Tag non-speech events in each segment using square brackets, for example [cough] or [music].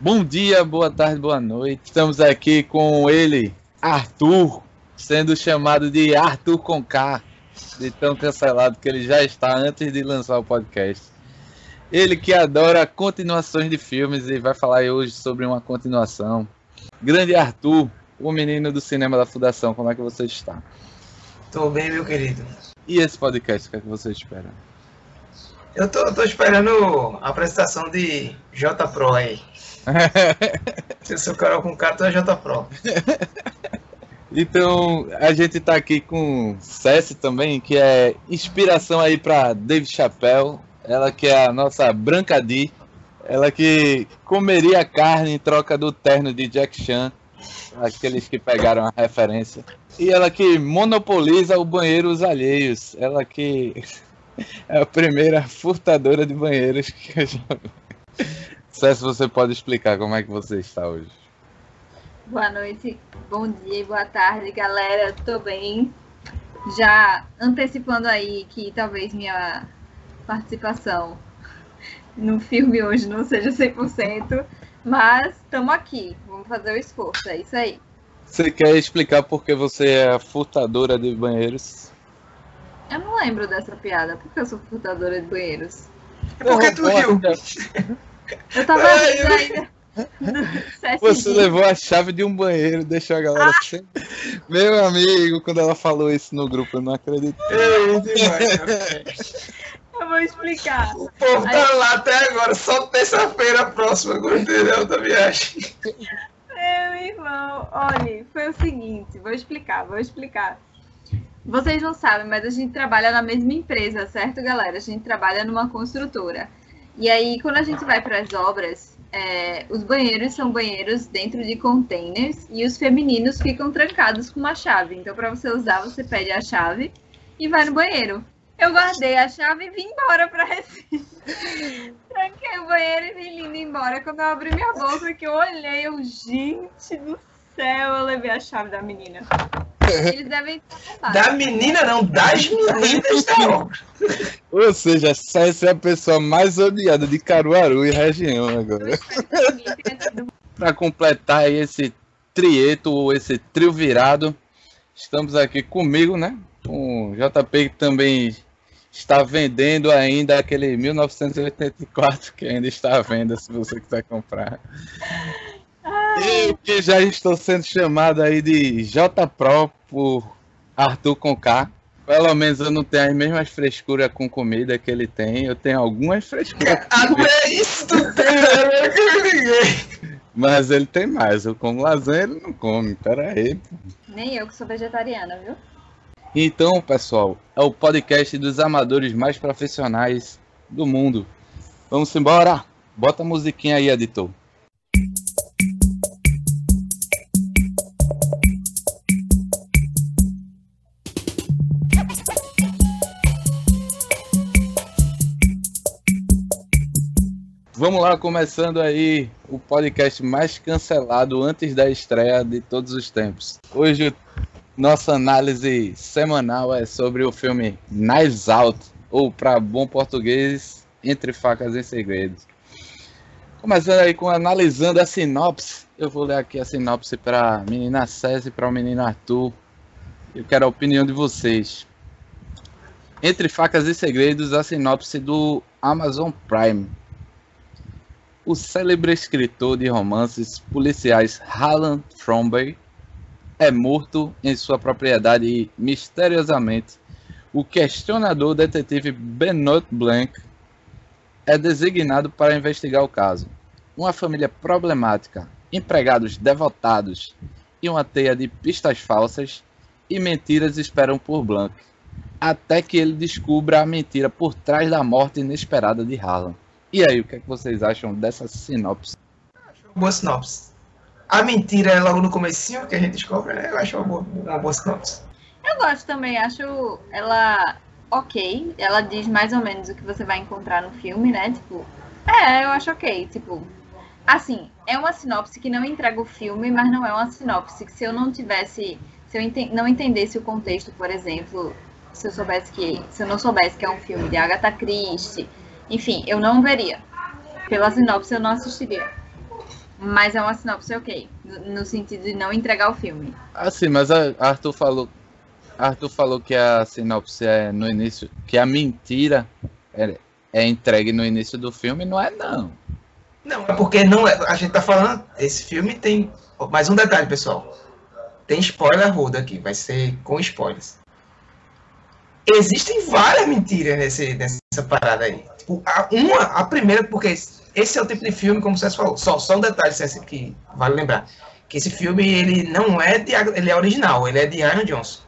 Bom dia, boa tarde, boa noite. Estamos aqui com ele, Arthur, sendo chamado de Arthur com K, de tão cancelado que ele já está antes de lançar o podcast. Ele que adora continuações de filmes e vai falar hoje sobre uma continuação. Grande Arthur, o menino do cinema da Fundação, como é que você está? Tô bem, meu querido. E esse podcast, o que é que você espera? Eu tô, tô esperando a apresentação de J Pro aí. [laughs] Se eu sou Carol com K, tu é J Pro. [laughs] Então, a gente tá aqui com Cessi também, que é inspiração aí para Dave Chappelle. Ela que é a nossa Branca D. Ela que comeria carne em troca do terno de Jack Chan. Aqueles que pegaram a referência. E ela que monopoliza o banheiro os alheios. Ela que é a primeira furtadora de banheiros que eu já vi. César, você pode explicar como é que você está hoje? Boa noite, bom dia, boa tarde, galera. Tô bem. Já antecipando aí que talvez minha participação no filme hoje não seja 100%, mas estamos aqui. Vamos fazer o esforço, é isso aí. Você quer explicar por que você é a furtadora de banheiros? Eu não lembro dessa piada. Por que eu sou furtadora de banheiros? É porque tu riu. Eu tava rindo ainda. [laughs] Você levou a chave de um banheiro, deixou a galera ah. sem. Meu amigo, quando ela falou isso no grupo, eu não acreditei. [laughs] eu vou explicar. O povo tá Aí... lá até agora, só terça-feira próxima, entendeu da viagem. Meu irmão, olha, foi o seguinte, vou explicar, vou explicar. Vocês não sabem, mas a gente trabalha na mesma empresa, certo, galera? A gente trabalha numa construtora. E aí, quando a gente vai para as obras, é, os banheiros são banheiros dentro de containers e os femininos ficam trancados com uma chave. Então, para você usar, você pede a chave e vai no banheiro. Eu guardei a chave e vim embora para Recife. [laughs] Tranquei o banheiro e vim indo embora. Quando eu abri minha bolsa, que eu olhei, eu, gente do céu, eu levei a chave da menina. [laughs] Eles devem Da menina, não, das meninas da obra. Ou seja, essa é a pessoa mais odiada de Caruaru e região agora. Para completar esse trieto, ou esse trio virado, estamos aqui comigo, né? Com o JP que também está vendendo ainda aquele 1984 que ainda está à venda se você quiser comprar. E que já estou sendo chamado aí de J Pro por Arthur com K. Pelo menos eu não tenho as mesmas frescuras com comida que ele tem. Eu tenho algumas frescuras. Até isso tu tem, né? eu. Mas ele tem mais. Eu como lasanha, ele não come. Pera aí. Nem eu que sou vegetariana, viu? Então, pessoal, é o podcast dos amadores mais profissionais do mundo. Vamos embora? Bota a musiquinha aí, editor. Vamos lá, começando aí o podcast mais cancelado antes da estreia de todos os tempos. Hoje, nossa análise semanal é sobre o filme Knives Out, ou para bom português, Entre Facas e Segredos. Começando aí com analisando a sinopse. Eu vou ler aqui a sinopse para a menina César e para o menino Arthur. Eu quero a opinião de vocês. Entre Facas e Segredos, a sinopse do Amazon Prime o célebre escritor de romances policiais Harlan Thrombey é morto em sua propriedade e, misteriosamente, o questionador detetive Benoit Blanc é designado para investigar o caso. Uma família problemática, empregados devotados e uma teia de pistas falsas e mentiras esperam por Blanc, até que ele descubra a mentira por trás da morte inesperada de Harlan. E aí, o que, é que vocês acham dessa sinopse? Boa sinopse. A mentira é logo no comecinho que a gente descobre, né? Eu acho uma boa, uma boa sinopse. Eu gosto também, acho ela ok. Ela diz mais ou menos o que você vai encontrar no filme, né? Tipo, é, eu acho ok. Tipo, assim, é uma sinopse que não entrega o filme, mas não é uma sinopse que se eu não tivesse, se eu ente não entendesse o contexto, por exemplo, se eu soubesse que, se eu não soubesse que é um filme de Agatha Christie enfim, eu não veria. Pela sinopse, eu não assistiria. Mas é uma sinopse ok, no, no sentido de não entregar o filme. Ah, sim, mas a Arthur falou, Arthur falou que a sinopse é no início, que a mentira é, é entregue no início do filme, não é não. Não, é porque não é, a gente tá falando, esse filme tem mais um detalhe, pessoal. Tem spoiler rudo aqui, vai ser com spoilers. Existem várias mentiras nesse, nessa parada aí. Tipo, a, uma, a primeira, porque esse é o tipo de filme, como você falou, só, só um detalhe que vale lembrar. Que esse filme, ele não é de, ele é original, ele é de Ian Johnson.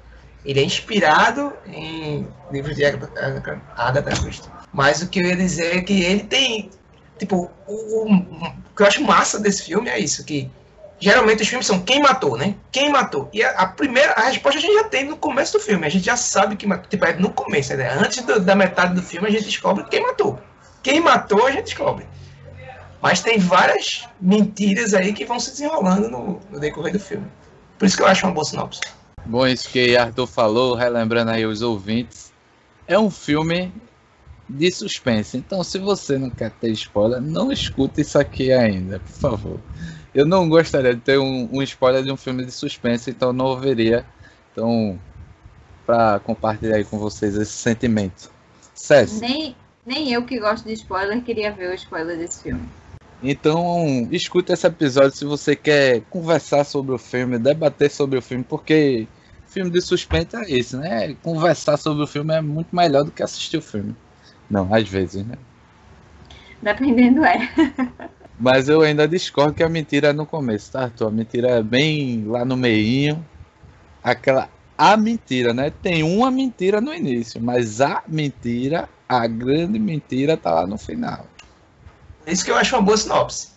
Ele é inspirado em livros de Agatha Christie. Mas o que eu ia dizer é que ele tem, tipo, o, o, o que eu acho massa desse filme é isso, que geralmente os filmes são quem matou, né? Quem matou. E a, a, primeira, a resposta a gente já tem no começo do filme. A gente já sabe que matou. Tipo, é no começo, né? Antes do, da metade do filme a gente descobre quem matou. Quem matou a gente descobre. Mas tem várias mentiras aí que vão se desenrolando no, no decorrer do filme. Por isso que eu acho uma boa sinopse. Bom, isso que Arthur falou, relembrando aí os ouvintes, é um filme de suspense. Então, se você não quer ter spoiler, não escuta isso aqui ainda, por favor. Eu não gostaria de ter um, um spoiler de um filme de suspense, então não ouviria. Então, para compartilhar aí com vocês esse sentimento. César. Nem, nem eu que gosto de spoiler queria ver o spoiler desse filme. Então, escuta esse episódio se você quer conversar sobre o filme, debater sobre o filme, porque filme de suspense é isso, né? Conversar sobre o filme é muito melhor do que assistir o filme. Não, às vezes, né? Dependendo é. [laughs] Mas eu ainda discordo que a mentira é no começo, tá, Arthur? A mentira é bem lá no meinho. Aquela. A mentira, né? Tem uma mentira no início, mas a mentira, a grande mentira, tá lá no final. Isso que eu acho uma boa sinopse.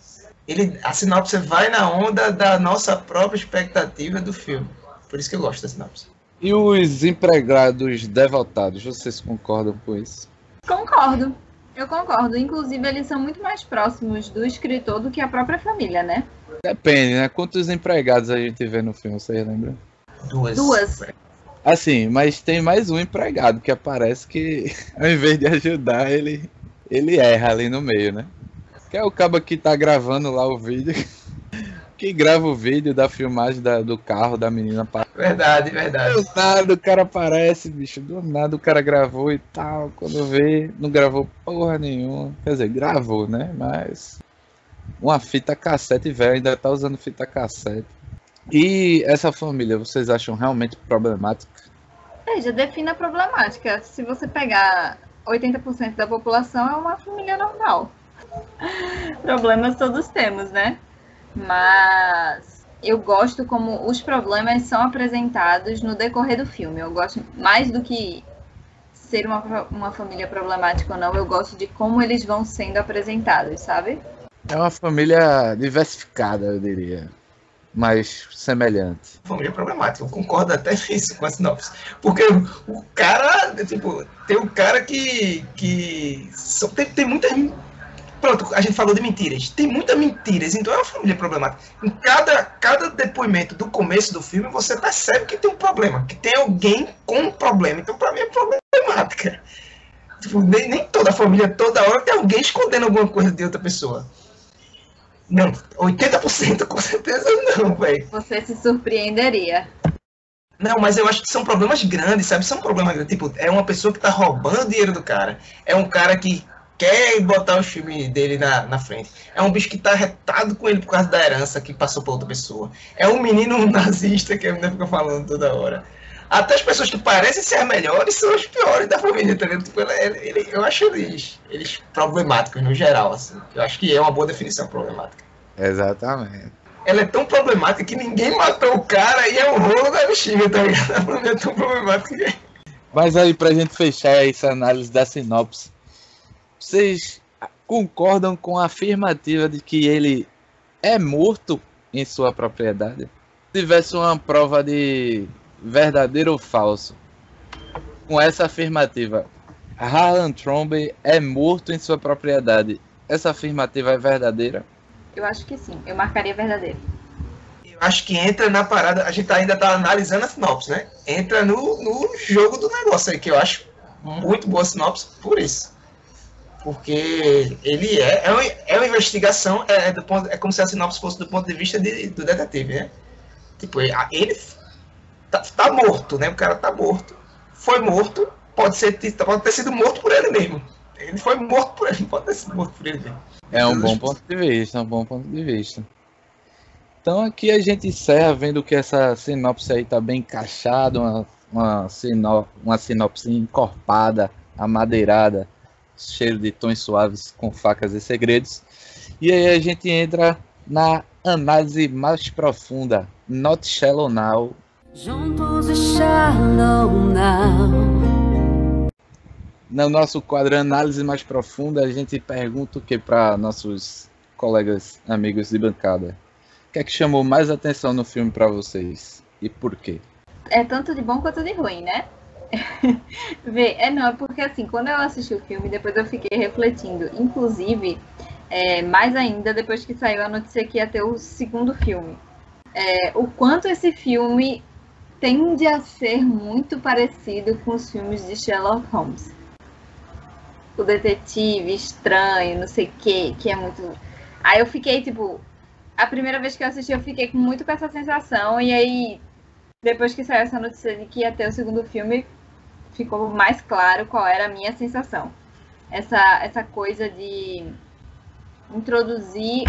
Ele, a sinopse vai na onda da nossa própria expectativa do filme. Por isso que eu gosto da sinopse. E os empregados devotados, vocês concordam com isso? Concordo. Eu concordo. Inclusive, eles são muito mais próximos do escritor do que a própria família, né? Depende, né? Quantos empregados a gente vê no filme, vocês lembram? Duas. Duas. Assim, mas tem mais um empregado que aparece que, [laughs] ao invés de ajudar, ele, ele erra ali no meio, né? Que é o cabo que tá gravando lá o vídeo. [laughs] que grava o vídeo da filmagem da, do carro da menina. Verdade, verdade. Do nada o cara aparece, bicho. Do nada o cara gravou e tal. Quando vê, não gravou porra nenhuma. Quer dizer, gravou, né? Mas. Uma fita cassete velho, ainda tá usando fita cassete. E essa família, vocês acham realmente problemática? Veja, defina a problemática. Se você pegar 80% da população, é uma família normal. [laughs] Problemas todos temos, né? Mas eu gosto como os problemas são apresentados no decorrer do filme. Eu gosto mais do que ser uma, uma família problemática ou não, eu gosto de como eles vão sendo apresentados, sabe? É uma família diversificada, eu diria. Mais semelhante. Família problemática, eu concordo até [laughs] nisso com a sinopse. Porque o cara, tipo, tem um cara que. que tem, tem muitas Pronto, a gente falou de mentiras. Tem muitas mentiras, então é uma família problemática. Em cada, cada depoimento do começo do filme, você percebe que tem um problema, que tem alguém com um problema. Então, para mim, é problemática. Tipo, nem, nem toda a família, toda hora, tem alguém escondendo alguma coisa de outra pessoa. Não, 80% com certeza não, velho. Você se surpreenderia. Não, mas eu acho que são problemas grandes, sabe? São problemas grandes. Tipo, é uma pessoa que tá roubando dinheiro do cara. É um cara que quer botar o filme dele na, na frente. É um bicho que tá retado com ele por causa da herança que passou pra outra pessoa. É um menino [laughs] nazista que a menina fica falando toda hora. Até as pessoas que parecem ser as melhores são as piores da família, tá Tipo, ele, ele, eu acho eles, eles problemáticos no geral, assim. Eu acho que é uma boa definição problemática. Exatamente. Ela é tão problemática que ninguém matou o cara e é um rolo da bexiga, tá ligado? [laughs] A família é tão problemática que... Mas aí, pra gente fechar essa análise da sinopse, vocês concordam com a afirmativa de que ele é morto em sua propriedade? Se tivesse uma prova de verdadeiro ou falso, com essa afirmativa, Harlan Trombe é morto em sua propriedade. Essa afirmativa é verdadeira? Eu acho que sim. Eu marcaria verdadeiro. Eu acho que entra na parada. A gente ainda está analisando a sinopse, né? Entra no, no jogo do negócio aí, que eu acho muito boa sinopse por isso. Porque ele é, é, uma, é uma investigação, é, é, do ponto, é como se a sinopse fosse do ponto de vista de, do detetive, né? Tipo, ele tá, tá, morto, né? O cara tá morto. Foi morto, pode, ser, pode ter sido morto por ele mesmo. Ele foi morto por ele, [laughs] pode ter sido morto por ele mesmo. É um bom ponto de vista, é um bom ponto de vista. Então aqui a gente encerra vendo que essa sinopse aí tá bem encaixada, uma, uma, sinop, uma sinopse encorpada, amadeirada, cheiro de tons suaves com facas e segredos. E aí a gente entra na análise mais profunda, Not Shallow Now. Juntos e Shallow Now. No nosso quadro Análise Mais Profunda, a gente pergunta o que para nossos colegas, amigos de bancada que é que chamou mais atenção no filme para vocês? E por quê? É tanto de bom quanto de ruim, né? [laughs] Vê, é não, porque assim, quando eu assisti o filme, depois eu fiquei refletindo. Inclusive, é, mais ainda depois que saiu a notícia que ia ter o segundo filme. É, o quanto esse filme tende a ser muito parecido com os filmes de Sherlock Holmes. O detetive estranho, não sei o que, que é muito. Aí eu fiquei tipo, a primeira vez que eu assisti, eu fiquei muito com essa sensação. E aí, depois que saiu essa notícia de que ia ter o segundo filme, ficou mais claro qual era a minha sensação. Essa, essa coisa de introduzir.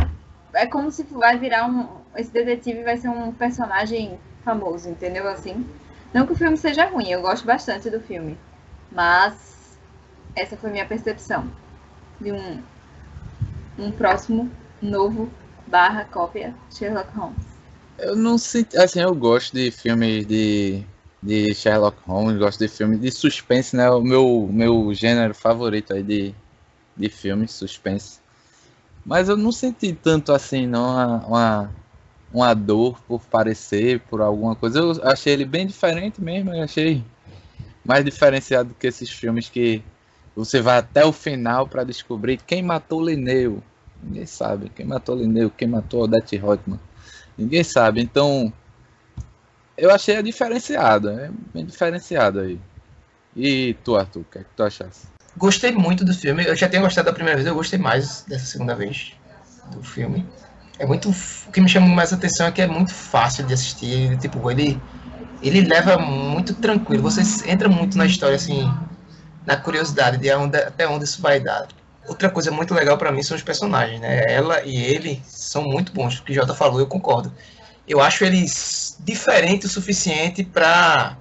É como se vai virar um. Esse detetive vai ser um personagem famoso, entendeu? Assim. Não que o filme seja ruim, eu gosto bastante do filme. Mas essa foi minha percepção de um, um próximo novo barra cópia Sherlock Holmes. Eu não sei, assim, eu gosto de filmes de, de Sherlock Holmes, gosto de filmes de suspense, né? O meu, meu gênero favorito aí de, de filmes, suspense. Mas eu não senti tanto assim, não, uma, uma, uma dor por parecer, por alguma coisa. Eu achei ele bem diferente mesmo, eu achei mais diferenciado do que esses filmes que você vai até o final para descobrir quem matou Linneu. Ninguém sabe. Quem matou Linneu, quem matou Odette Reutemann. Ninguém sabe. Então, eu achei a diferenciada. É bem diferenciado aí. E tu, Arthur, o que, é que tu achaste? Gostei muito do filme. Eu já tinha gostado da primeira vez, eu gostei mais dessa segunda vez do filme. É muito. O que me chama mais atenção é que é muito fácil de assistir. Tipo, ele, ele leva muito tranquilo. Você entra muito na história, assim, na curiosidade de onde, até onde isso vai dar. Outra coisa muito legal para mim são os personagens, né? Ela e ele são muito bons. O que o Jota falou, eu concordo. Eu acho eles diferentes o suficiente para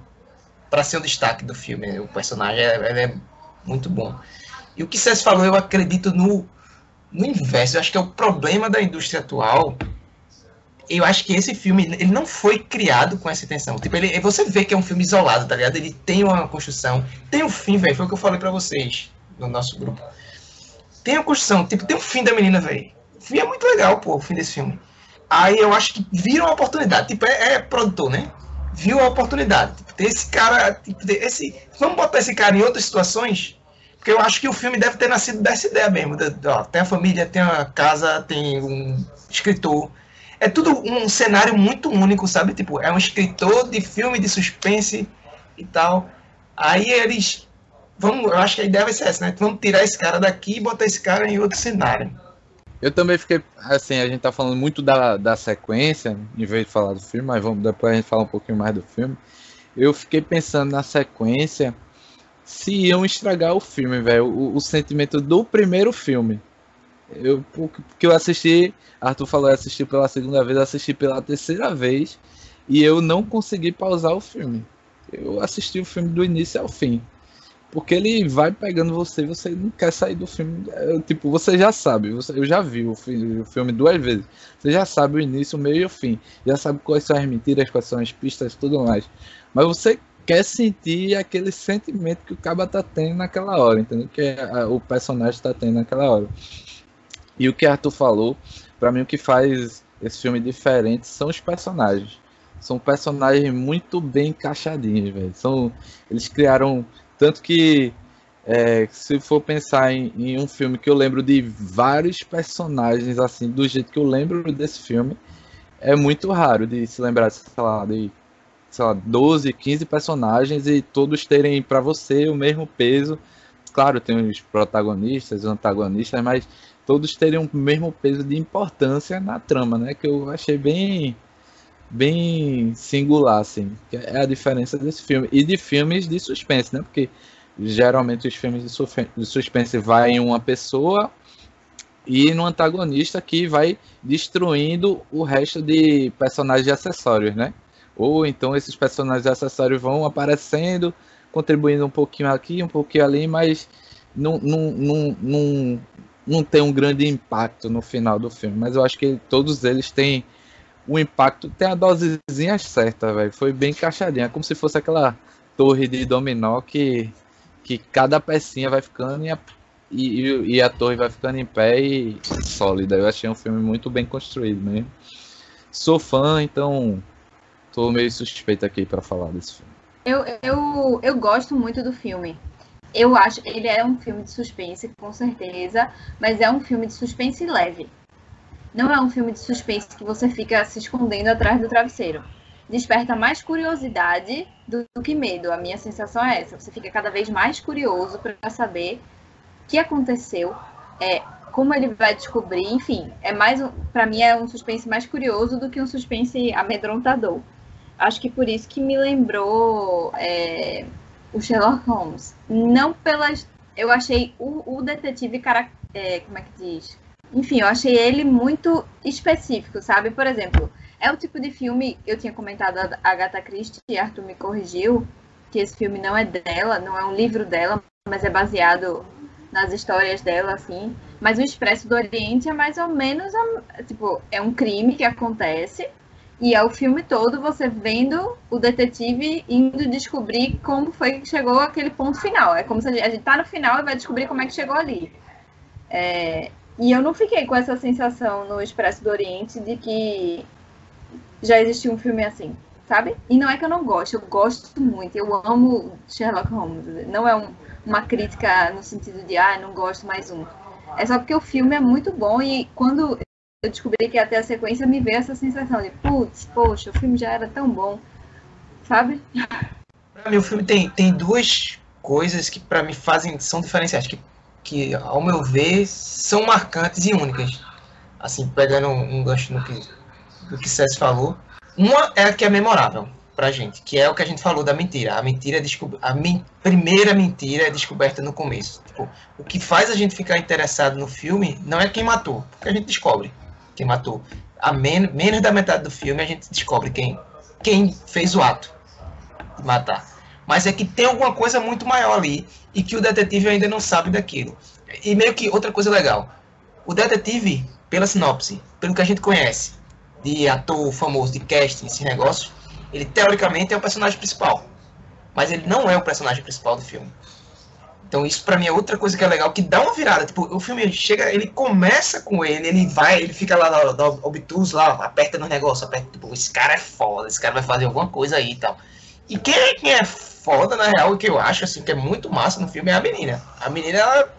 para ser o destaque do filme. O personagem é, é muito bom. E o que César falou, eu acredito no, no inverso. Eu acho que é o problema da indústria atual. Eu acho que esse filme ele não foi criado com essa intenção. Tipo, ele, você vê que é um filme isolado, tá ligado? Ele tem uma construção, tem um fim, velho. Foi o que eu falei para vocês no nosso grupo tem a construção, tipo, tem o fim da menina, velho. O fim é muito legal, pô, o fim desse filme. Aí eu acho que viram a oportunidade. Tipo, é, é produtor, né? Viu a oportunidade. Tipo, ter esse cara. Tipo, esse, vamos botar esse cara em outras situações? Porque eu acho que o filme deve ter nascido dessa ideia mesmo. Ó, tem a família, tem a casa, tem um escritor. É tudo um cenário muito único, sabe? Tipo, é um escritor de filme de suspense e tal. Aí eles vamos, eu acho que a ideia vai ser essa, né? Vamos tirar esse cara daqui e botar esse cara em outro cenário. Eu também fiquei, assim, a gente tá falando muito da, da sequência, em vez de falar do filme, mas vamos depois a gente falar um pouquinho mais do filme. Eu fiquei pensando na sequência se iam estragar o filme, velho, o, o, sentimento do primeiro filme. Eu, porque eu assisti, Arthur falou, eu assisti pela segunda vez, assisti pela terceira vez e eu não consegui pausar o filme. Eu assisti o filme do início ao fim. Porque ele vai pegando você você não quer sair do filme. É, tipo, você já sabe, você, eu já vi o filme, o filme duas vezes. Você já sabe o início, o meio e o fim. Já sabe quais são as mentiras, quais são as pistas e tudo mais. Mas você quer sentir aquele sentimento que o caba tá tendo naquela hora, entendeu? Que a, o personagem tá tendo naquela hora. E o que Arthur falou, para mim o que faz esse filme diferente são os personagens. São personagens muito bem encaixadinhos, velho. São eles criaram tanto que, é, se for pensar em, em, um filme que eu lembro de vários personagens, assim, do jeito que eu lembro desse filme, é muito raro de se lembrar, sei lá, de sei lá, 12, 15 personagens e todos terem para você o mesmo peso, claro, tem os protagonistas, os antagonistas, mas todos teriam o mesmo peso de importância na trama, né? Que eu achei bem bem singular, assim. É a diferença desse filme. E de filmes de suspense, né? Porque geralmente os filmes de suspense vai em uma pessoa e no antagonista que vai destruindo o resto de personagens acessórios, né? Ou então esses personagens acessórios vão aparecendo, contribuindo um pouquinho aqui, um pouquinho ali, mas não, não, não, não, não tem um grande impacto no final do filme. Mas eu acho que todos eles têm o impacto, tem a dosezinha certa, velho. Foi bem encaixadinha, como se fosse aquela torre de dominó que, que cada pecinha vai ficando e a, e, e a torre vai ficando em pé e sólida. Eu achei um filme muito bem construído mesmo. Sou fã, então tô meio suspeito aqui para falar desse filme. Eu, eu, eu gosto muito do filme. Eu acho ele é um filme de suspense, com certeza, mas é um filme de suspense leve. Não é um filme de suspense que você fica se escondendo atrás do travesseiro. Desperta mais curiosidade do, do que medo. A minha sensação é essa. Você fica cada vez mais curioso para saber o que aconteceu, é, como ele vai descobrir, enfim, é mais para mim é um suspense mais curioso do que um suspense amedrontador. Acho que por isso que me lembrou é, o Sherlock Holmes. Não pelas. Eu achei o, o detetive cara, é, como é que diz? Enfim, eu achei ele muito específico, sabe? Por exemplo, é o tipo de filme, eu tinha comentado a Agatha Christie, e Arthur me corrigiu, que esse filme não é dela, não é um livro dela, mas é baseado nas histórias dela, assim. Mas o Expresso do Oriente é mais ou menos, tipo, é um crime que acontece, e é o filme todo você vendo o detetive indo descobrir como foi que chegou aquele ponto final. É como se a gente, a gente tá no final e vai descobrir como é que chegou ali. É, e eu não fiquei com essa sensação no Expresso do Oriente de que já existia um filme assim, sabe? E não é que eu não gosto, eu gosto muito, eu amo Sherlock Holmes. Não é um, uma crítica no sentido de, ah, não gosto mais um. É só porque o filme é muito bom e quando eu descobri que até a sequência me veio essa sensação de, putz, poxa, o filme já era tão bom, sabe? Pra mim, o filme tem, tem duas coisas que para mim fazem, são diferenciais, que, que, ao meu ver, são marcantes e únicas. Assim, pegando um, gancho no que, do que César falou. Uma é a que é memorável pra gente, que é o que a gente falou da mentira. A mentira é a men primeira mentira é descoberta no começo. Tipo, o que faz a gente ficar interessado no filme não é quem matou, porque a gente descobre quem matou. A men menos da metade do filme a gente descobre quem, quem fez o ato de matar. Mas é que tem alguma coisa muito maior ali e que o detetive ainda não sabe daquilo. E meio que outra coisa legal. O detetive, pela sinopse, pelo que a gente conhece, de ator famoso, de casting, esse negócio, ele teoricamente é o personagem principal. Mas ele não é o personagem principal do filme. Então isso para mim é outra coisa que é legal, que dá uma virada. Tipo, o filme chega, ele começa com ele, ele vai, ele fica lá no, no obtus, lá, aperta no negócio, aperta, tipo, esse cara é foda, esse cara vai fazer alguma coisa aí e tal. E quem, quem é foda, na real, que eu acho, assim, que é muito massa no filme é a menina. A menina, ela,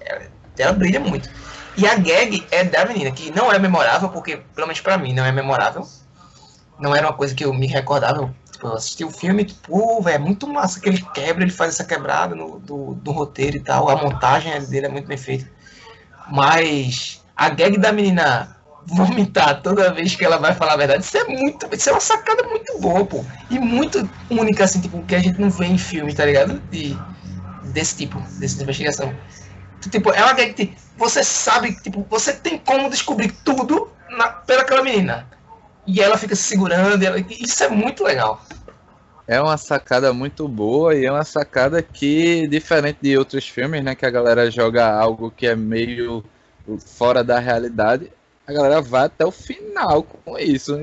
ela, ela brilha muito. E a gag é da menina, que não é memorável, porque, pelo menos pra mim, não é memorável. Não era uma coisa que eu me recordava, Tipo, eu assisti o filme, tipo, velho, é muito massa que ele quebra, ele faz essa quebrada no, do, do roteiro e tal. A montagem dele é muito bem feita. Mas a gag da menina vomitar toda vez que ela vai falar a verdade, isso é muito. Isso é uma sacada muito boa, pô. E muito única, assim, tipo, que a gente não vê em filmes, tá ligado? De, desse tipo, dessa investigação. Tipo, é uma que você sabe, tipo, você tem como descobrir tudo na, pelaquela menina e ela fica se segurando. Ela, isso é muito legal. É uma sacada muito boa e é uma sacada que, diferente de outros filmes, né, que a galera joga algo que é meio fora da realidade, a galera vai até o final com isso.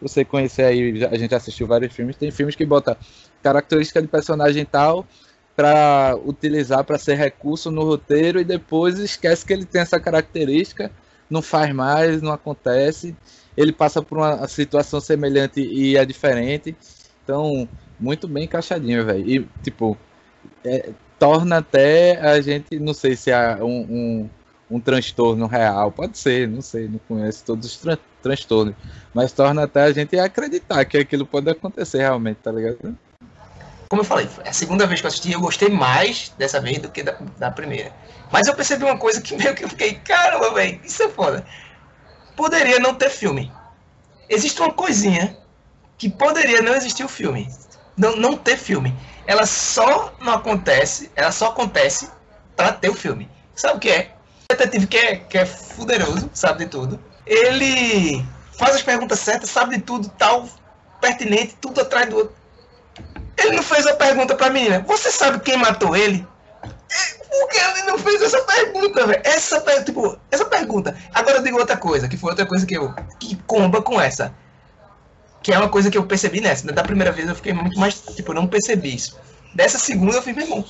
Você conhecer aí, a gente assistiu vários filmes, tem filmes que bota característica de personagem tal para utilizar para ser recurso no roteiro e depois esquece que ele tem essa característica, não faz mais, não acontece ele passa por uma situação semelhante e é diferente. Então, muito bem encaixadinho, velho. E, tipo, é, torna até a gente, não sei se há um, um, um, transtorno real, pode ser, não sei, não conheço todos os tran transtornos, mas torna até a gente acreditar que aquilo pode acontecer realmente, tá ligado? como eu falei, é a segunda vez que eu assisti, eu gostei mais dessa vez do que da, da primeira. Mas eu percebi uma coisa que [laughs] meio que eu fiquei, caramba, velho, isso é foda. Poderia não ter filme. Existe uma coisinha que poderia não existir o filme. Não, não ter filme. Ela só não acontece, ela só acontece para ter o filme. Sabe o que é? Detetive que é, que é fuderoso, sabe de tudo. Ele faz as perguntas certas, sabe de tudo, tal, pertinente, tudo atrás do outro. Ele não fez a pergunta pra menina. Você sabe quem matou ele? Por que ele não fez essa pergunta, velho? Essa, tipo, essa pergunta. Agora eu digo outra coisa, que foi outra coisa que eu. que comba com essa. Que é uma coisa que eu percebi nessa. Da primeira vez eu fiquei muito mais. Tipo, eu não percebi isso. Dessa segunda eu fiz, meu irmão.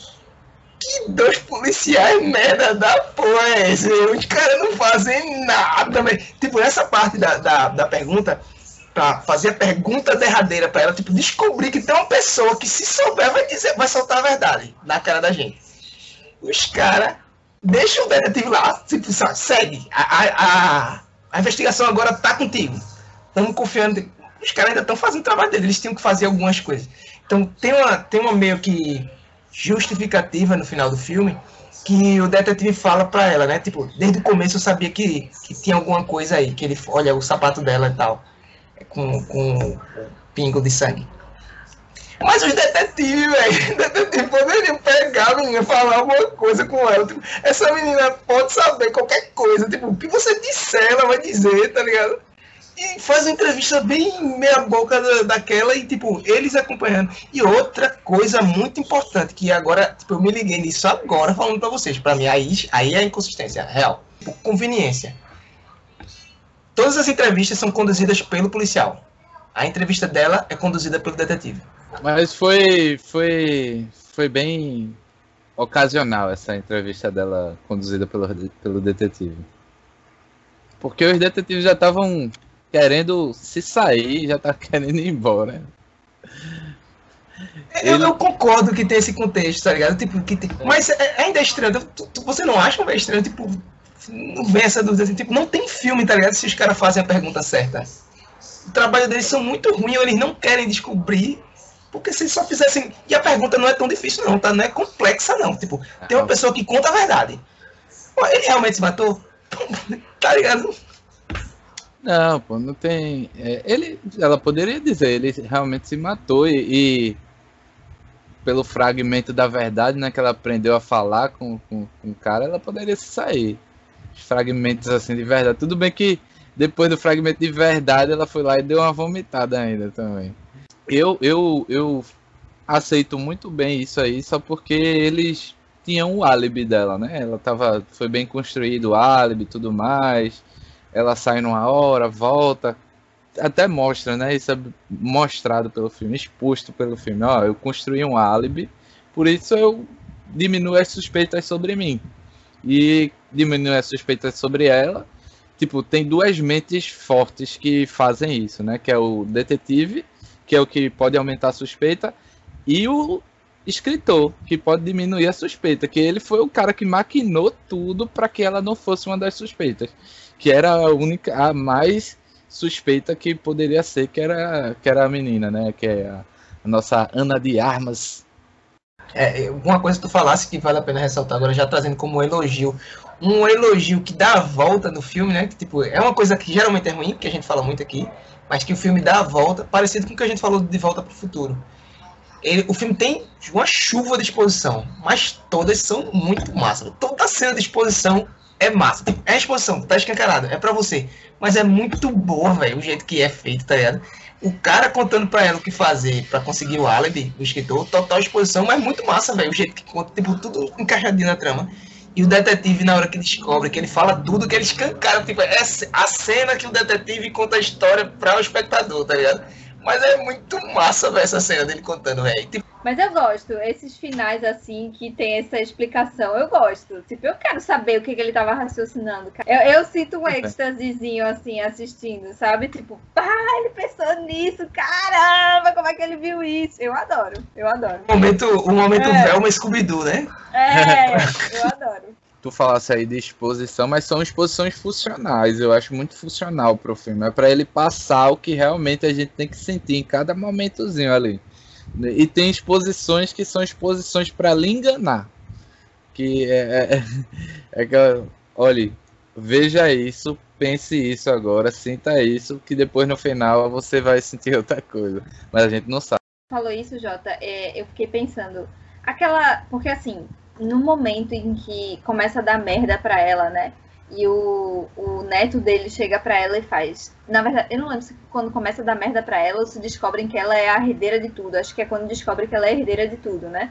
Que dois policiais merda da porra é esse? Os caras não fazem nada, velho. Tipo, essa parte da, da, da pergunta pra fazer a pergunta derradeira para ela, tipo, descobrir que tem uma pessoa que se souber vai dizer, vai soltar a verdade na cara da gente. Os caras deixam o detetive lá, tipo, segue. A, a, a, investigação agora tá contigo. Estamos confiando. Os caras ainda estão fazendo o trabalho deles, eles tinham que fazer algumas coisas. Então tem uma, tem uma meio que justificativa no final do filme que o detetive fala para ela, né? Tipo, desde o começo eu sabia que, que tinha alguma coisa aí, que ele olha o sapato dela e tal com, com pingo de sangue. Mas os detetives, velho, [laughs] detetive poderiam pegar a menina falar alguma coisa com ela. Tipo, essa menina pode saber qualquer coisa. Tipo, o que você disser, ela vai dizer, tá ligado? E faz uma entrevista bem meia boca daquela e, tipo, eles acompanhando. E outra coisa muito importante, que agora, tipo, eu me liguei nisso agora falando pra vocês. Pra mim, aí, aí é inconsistência real. Tipo, conveniência. Todas as entrevistas são conduzidas pelo policial. A entrevista dela é conduzida pelo detetive. Mas foi, foi, foi bem ocasional essa entrevista dela conduzida pelo, pelo detetive. Porque os detetives já estavam querendo se sair, já estavam [laughs] querendo ir embora. Eu Ele... não concordo que tem esse contexto, tá ligado? Tipo, que tem... Mas é, ainda é estranho. Você não acha que é estranho? Tipo, não vem essa dúvida assim, tipo, não tem filme, tá ligado? Se os caras fazem a pergunta certa. O trabalho deles são muito ruins, eles não querem descobrir. Porque se só fizessem. E a pergunta não é tão difícil, não, tá? Não é complexa, não. Tipo, tem uma pessoa que conta a verdade. Ele realmente se matou? [laughs] tá ligado? Não, pô, não tem. É, ele, ela poderia dizer, ele realmente se matou e, e, pelo fragmento da verdade, né, que ela aprendeu a falar com, com, com o cara, ela poderia se sair fragmentos assim de verdade. Tudo bem que depois do fragmento de verdade ela foi lá e deu uma vomitada ainda também. Eu, eu, eu aceito muito bem isso aí, só porque eles tinham o álibi dela, né? Ela tava, foi bem construído o álibi e tudo mais. Ela sai numa hora, volta. Até mostra, né? Isso é mostrado pelo filme, exposto pelo filme. Ó, eu construí um álibi, por isso eu diminuo as suspeitas sobre mim e diminuir as suspeitas sobre ela. Tipo, tem duas mentes fortes que fazem isso, né? Que é o detetive, que é o que pode aumentar a suspeita, e o escritor, que pode diminuir a suspeita, que ele foi o cara que maquinou tudo para que ela não fosse uma das suspeitas, que era a única, a mais suspeita que poderia ser, que era, que era a menina, né? Que é a, a nossa Ana de Armas, é, uma coisa que tu falasse que vale a pena ressaltar agora, já trazendo como elogio, um elogio que dá a volta no filme, né? Que tipo, é uma coisa que geralmente é ruim, que a gente fala muito aqui, mas que o filme dá a volta, parecido com o que a gente falou de Volta para o Futuro. Ele, o filme tem uma chuva de exposição, mas todas são muito massas. Toda cena de exposição é massa. Tipo, é exposição, tá escancarado, é pra você. Mas é muito boa, velho, o jeito que é feito, tá ligado? o cara contando pra ela o que fazer para conseguir o álibi, o escritor, total exposição, mas muito massa, velho. O jeito que conta, tipo, tudo encaixadinho na trama. E o detetive, na hora que descobre, que ele fala tudo, que ele escancara, tipo, é a cena que o detetive conta a história para o espectador, tá ligado? Mas é muito massa ver essa cena dele contando, velho. Tipo... Mas eu gosto, esses finais assim, que tem essa explicação, eu gosto. Tipo, eu quero saber o que, que ele tava raciocinando. Eu, eu sinto um êxtasezinho assim, assistindo, sabe? Tipo, pá, ele pensou nisso, caramba, como é que ele viu isso? Eu adoro, eu adoro. O momento, o momento é. Velma Scooby-Doo, né? É, [laughs] eu adoro tu falasse aí de exposição, mas são exposições funcionais. Eu acho muito funcional pro filme. É para ele passar o que realmente a gente tem que sentir em cada momentozinho ali. E tem exposições que são exposições para lhe enganar. Que é, é, é [laughs] que, olha, veja isso, pense isso agora, sinta isso, que depois no final você vai sentir [laughs] outra coisa. Mas a gente não sabe. Falou isso, Jota, é, eu fiquei pensando, aquela. Porque assim, no momento em que começa a dar merda pra ela, né? E o, o neto dele chega pra ela e faz. Na verdade, eu não lembro se quando começa a dar merda pra ela ou se descobrem que ela é a herdeira de tudo. Acho que é quando descobre que ela é herdeira de tudo, né?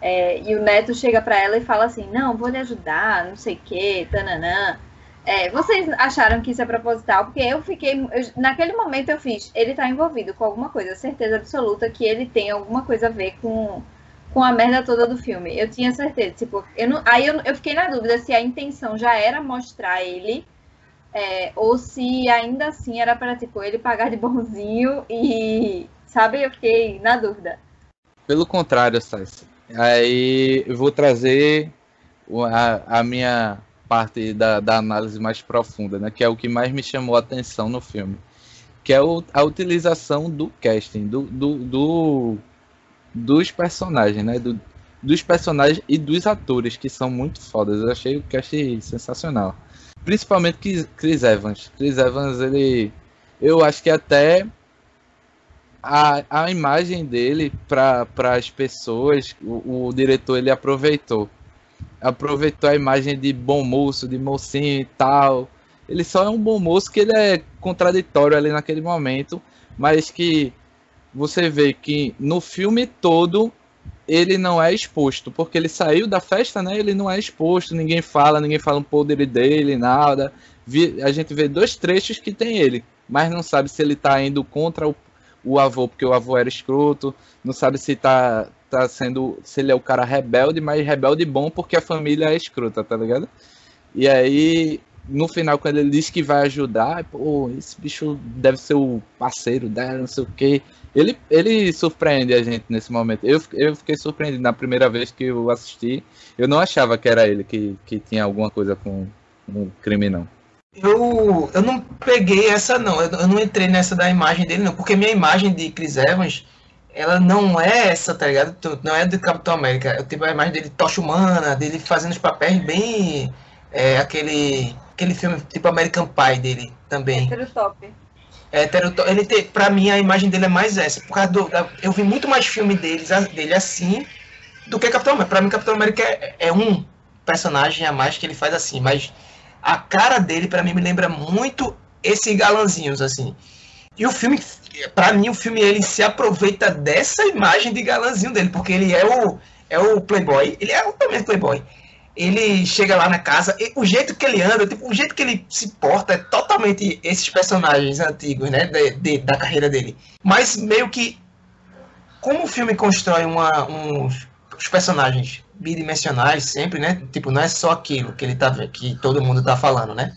É, e o neto chega pra ela e fala assim: Não, vou lhe ajudar, não sei o que, tananã. É, vocês acharam que isso é proposital? Porque eu fiquei. Eu, naquele momento eu fiz. Ele tá envolvido com alguma coisa, certeza absoluta que ele tem alguma coisa a ver com com a merda toda do filme. Eu tinha certeza. Tipo, eu não, aí eu, eu fiquei na dúvida se a intenção já era mostrar ele. É, ou se ainda assim era para tipo, ele pagar de bonzinho e. Sabe? Eu fiquei na dúvida. Pelo contrário, Sass. Aí eu vou trazer a, a minha parte da, da, análise mais profunda, né? Que é o que mais me chamou a atenção no filme. Que é o, a utilização do casting, do, do, do dos personagens, né? Do, dos personagens e dos atores, que são muito fodas. Eu achei o cast sensacional. Principalmente Chris Evans. Chris Evans, ele. Eu acho que até a, a imagem dele para as pessoas, o, o, diretor ele aproveitou. Aproveitou a imagem de bom moço, de mocinho e tal. Ele só é um bom moço que ele é contraditório ali naquele momento, mas que você vê que no filme todo ele não é exposto, porque ele saiu da festa, né? Ele não é exposto, ninguém fala, ninguém fala um podre dele, nada. A gente vê dois trechos que tem ele, mas não sabe se ele tá indo contra o, o avô, porque o avô era escroto, não sabe se tá, tá sendo. se ele é o cara rebelde, mas rebelde bom porque a família é escrota, tá ligado? E aí, no final, quando ele diz que vai ajudar, pô, esse bicho deve ser o parceiro dela, não sei o quê. Ele, ele surpreende a gente nesse momento. Eu, eu fiquei surpreendido na primeira vez que eu assisti. Eu não achava que era ele que, que tinha alguma coisa com um crime, não. Eu, eu não peguei essa, não. Eu, eu não entrei nessa da imagem dele, não. Porque minha imagem de Chris Evans, ela não é essa, tá ligado? Não é do Capitão América. Eu tenho a imagem dele tocha humana, dele fazendo os papéis bem. É, aquele, aquele filme tipo American Pie dele também. É top. É, ele tem, pra mim, a imagem dele é mais essa. Por causa do, da, eu vi muito mais filme deles, dele assim do que Capitão América. Pra mim, Capitão América é, é, um personagem a mais que ele faz assim. Mas a cara dele, pra mim, me lembra muito esses galanzinhos, assim. E o filme, pra mim, o filme ele se aproveita dessa imagem de galanzinho dele, porque ele é o, é o playboy. Ele é totalmente playboy ele chega lá na casa, o jeito que ele anda, tipo, o jeito que ele se porta é totalmente esses personagens antigos, né, de, de, da carreira dele. Mas meio que, como o filme constrói uma, uns, os personagens bidimensionais sempre, né, tipo, não é só aquilo que ele tá que todo mundo tá falando, né.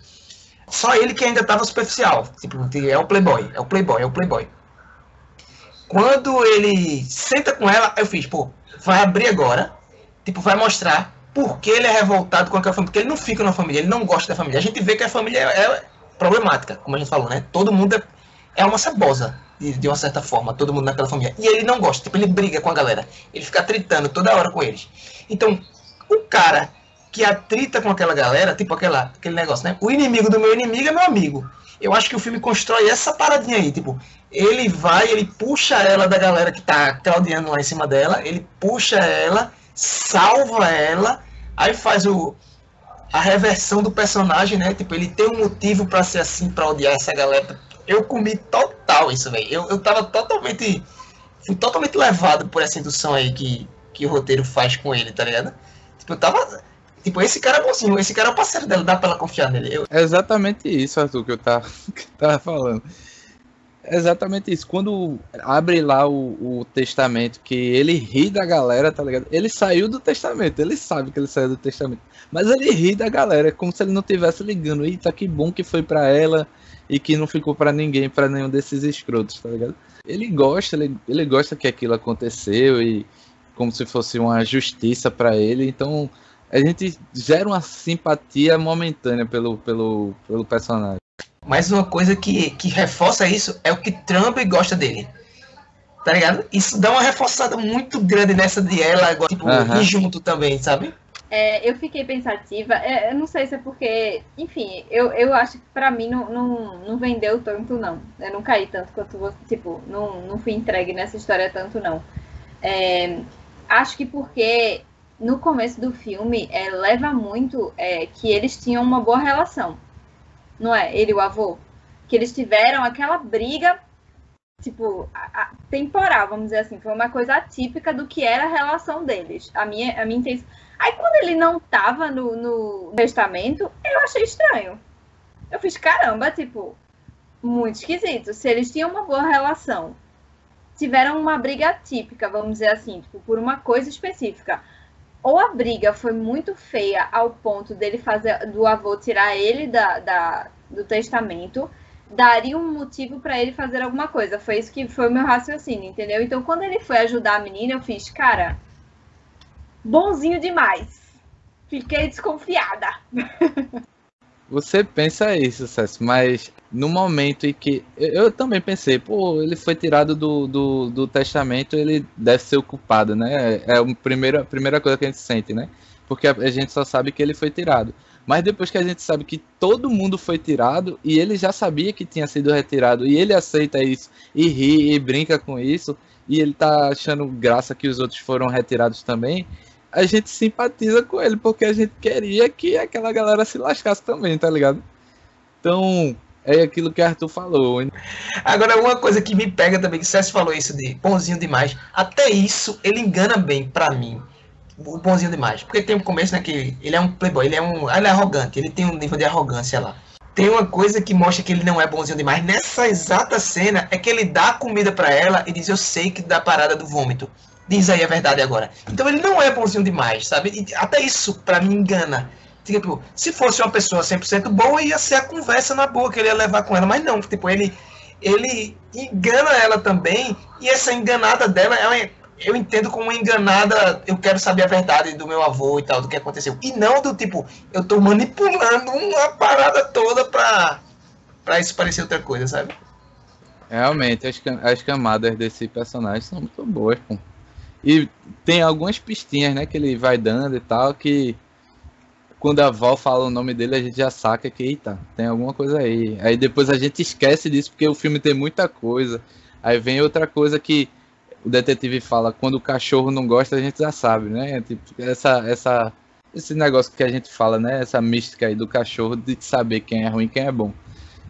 Só ele que ainda tava superficial, tipo, é o playboy, é o playboy, é o playboy. Quando ele senta com ela, eu fiz, pô, vai abrir agora, tipo, vai mostrar porque ele é revoltado com aquela família, porque ele não fica na família, ele não gosta da família. A gente vê que a família é, é problemática, como a gente falou, né? Todo mundo é, é uma cebosa, de, de, uma certa forma, todo mundo naquela família. E ele não gosta, tipo, ele briga com a galera. Ele fica tritando toda hora com eles. Então, o cara que atrita com aquela galera, tipo aquela, aquele negócio, né? O inimigo do meu inimigo é meu amigo. Eu acho que o filme constrói essa paradinha aí, tipo, ele vai, ele puxa ela da galera que tá claudiando lá em cima dela, ele puxa ela salva ela, aí faz o a reversão do personagem, né? Tipo, ele tem um motivo para ser assim, para odiar essa galera. Eu comi total isso, velho. Eu, eu tava totalmente. Fui totalmente levado por essa indução aí que, que o roteiro faz com ele, tá ligado? Tipo, eu tava. Tipo, esse cara é bonzinho, esse cara é o parceiro dela, dá pra ela confiar nele. Eu... É exatamente isso, Arthur, que eu tava, [laughs] que eu tava falando. Exatamente isso. Quando abre lá o, o, testamento, que ele ri da galera, tá ligado? Ele saiu do testamento, ele sabe que ele saiu do testamento. Mas ele ri da galera, é como se ele não tivesse ligando. Eita, que bom que foi para ela e que não ficou para ninguém, para nenhum desses escrotos, tá ligado? Ele gosta, ele, ele gosta que aquilo aconteceu e como se fosse uma justiça para ele. Então a gente gera uma simpatia momentânea pelo, pelo, pelo personagem. Mas uma coisa que, que reforça isso é o que Trump gosta dele. Tá ligado? Isso dá uma reforçada muito grande nessa de ela agora, tipo, e junto também, sabe? É, eu fiquei pensativa. É, eu não sei se é porque, enfim, eu, eu acho que pra mim não, não, não vendeu tanto, não. Eu não caí tanto quanto você. Tipo, não, não fui entregue nessa história tanto, não. É, acho que porque no começo do filme é, leva muito é, que eles tinham uma boa relação. Não é? Ele e o avô. Que eles tiveram aquela briga, tipo, a- a- temporal, vamos dizer assim. Foi uma coisa atípica do que era a relação deles. A minha, a minha intenção. Aí quando ele não tava no, no testamento, eu achei estranho. Eu fiz, caramba, tipo, muito esquisito. Se eles tinham uma boa relação, tiveram uma briga atípica, vamos dizer assim, tipo, por uma coisa específica. Ou a briga foi muito feia ao ponto dele fazer do avô tirar ele da, da- do testamento, daria um motivo para ele fazer alguma coisa. Foi isso que foi o meu raciocínio, entendeu? Então, quando ele foi ajudar a menina, eu fiz, cara, bonzinho demais. Fiquei desconfiada. [laughs] Você pensa isso, César, mas no momento em que. Eu, também pensei, pô, ele foi tirado do, do, do testamento, ele deve ser o culpado, né? É a primeira, a primeira coisa que a gente sente, né? Porque a, a gente só sabe que ele foi tirado. Mas depois que a gente sabe que todo mundo foi tirado e ele já sabia que tinha sido retirado e ele aceita isso e ri e brinca com isso e ele tá achando graça que os outros foram retirados também, a gente simpatiza com ele, porque a gente queria que aquela galera se lascasse também, tá ligado? Então, é aquilo que Arthur falou. Agora, uma coisa que me pega também, que César falou isso de bonzinho demais, até isso ele engana bem pra mim. O bonzinho demais. Porque tem um começo, né, que ele é um playboy, ele é um. Ele é arrogante, ele tem um nível de arrogância lá. Tem uma coisa que mostra que ele não é bonzinho demais. Nessa exata cena é que ele dá comida pra ela e diz: Eu sei que dá parada do vômito. Diz aí a verdade agora. Então ele não é bonzinho demais, sabe? E até isso pra mim engana. Tipo, se fosse uma pessoa 100% boa, ia ser a conversa na boa que ele ia levar com ela. Mas não, tipo, ele, ele engana ela também. E essa enganada dela é uma- eu entendo como enganada. Eu quero saber a verdade do meu avô e tal, do que aconteceu. E não do tipo, eu tô manipulando uma parada toda pra, pra isso parecer outra coisa, sabe? Realmente, as, as camadas desse personagem são muito boas, pô. E tem algumas pistinhas, né, que ele vai dando e tal, que quando a Val fala o nome dele, a gente já saca que, eita, tem alguma coisa aí. Aí depois a gente esquece disso, porque o filme tem muita coisa. Aí vem outra coisa que o detetive fala, quando o cachorro não gosta, a gente já sabe, né? Tipo, essa, essa, esse negócio que a gente fala, né? Essa mística aí do cachorro de saber quem é ruim e quem é bom.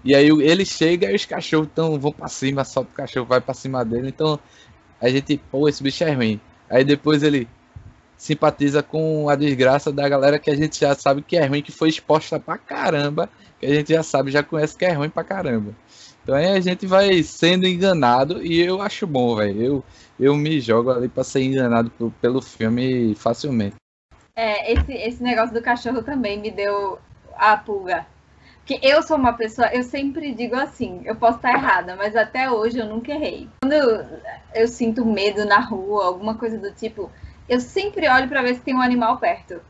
E aí ele chega e os cachorros tão, vão pra cima, só o cachorro vai pra cima dele. Então a gente, pô, esse bicho é ruim. Aí depois ele simpatiza com a desgraça da galera que a gente já sabe que é ruim, que foi exposta pra caramba, que a gente já sabe, já conhece que é ruim pra caramba. Então aí a gente vai sendo enganado e eu acho bom, velho. Eu, eu me jogo ali pra ser enganado por- pelo filme facilmente. É, esse, esse negócio do cachorro também me deu a pulga. Porque eu sou uma pessoa, eu sempre digo assim, eu posso estar errada, mas até hoje eu nunca errei. Quando eu, eu sinto medo na rua, alguma coisa do tipo, eu sempre olho pra ver se tem um animal perto.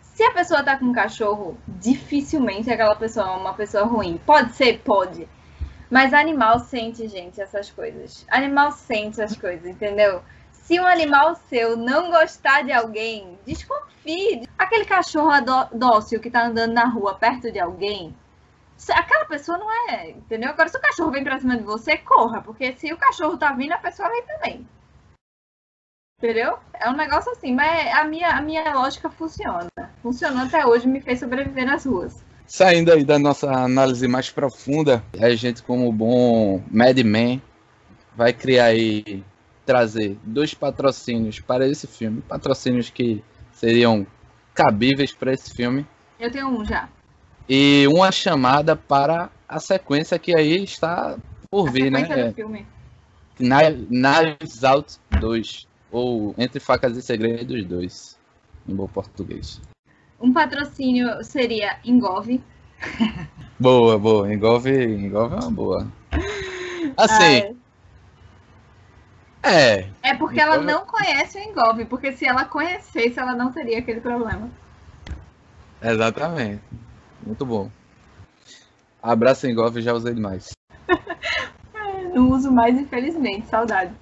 Se a pessoa tá com um cachorro, dificilmente aquela pessoa é uma pessoa ruim. Pode ser? Pode. Mas animal sente, gente, essas coisas. Animal sente as coisas, entendeu? Se um animal seu não gostar de alguém, desconfie. Aquele cachorro dócil que tá andando na rua perto de alguém, aquela pessoa não é, entendeu? Agora, se o cachorro vem pra cima de você, corra, porque se o cachorro tá vindo, a pessoa vem também. Entendeu? É um negócio assim, mas a minha, a minha lógica funciona. Funcionou até hoje, me fez sobreviver nas ruas. Saindo aí da nossa análise mais profunda, a gente, como bom Madman, vai criar aí, trazer dois patrocínios para esse filme. Patrocínios que seriam cabíveis para esse filme. Eu tenho um já. E uma chamada para a sequência que aí está por A vir, né? É, do filme. Knives Out 2. Ou Entre Facas e Segredos 2. Em bom português. Um patrocínio seria Engove. [laughs] Boa, boa. Engolve, engolve é uma boa. Assim, Ah, é. É porque ela Engove- não conhece o Engove, porque se ela conhecesse, ela não teria aquele problema. Exatamente. Muito bom. Abraço engolve, já usei demais. [laughs] Não uso mais, infelizmente. Saudade.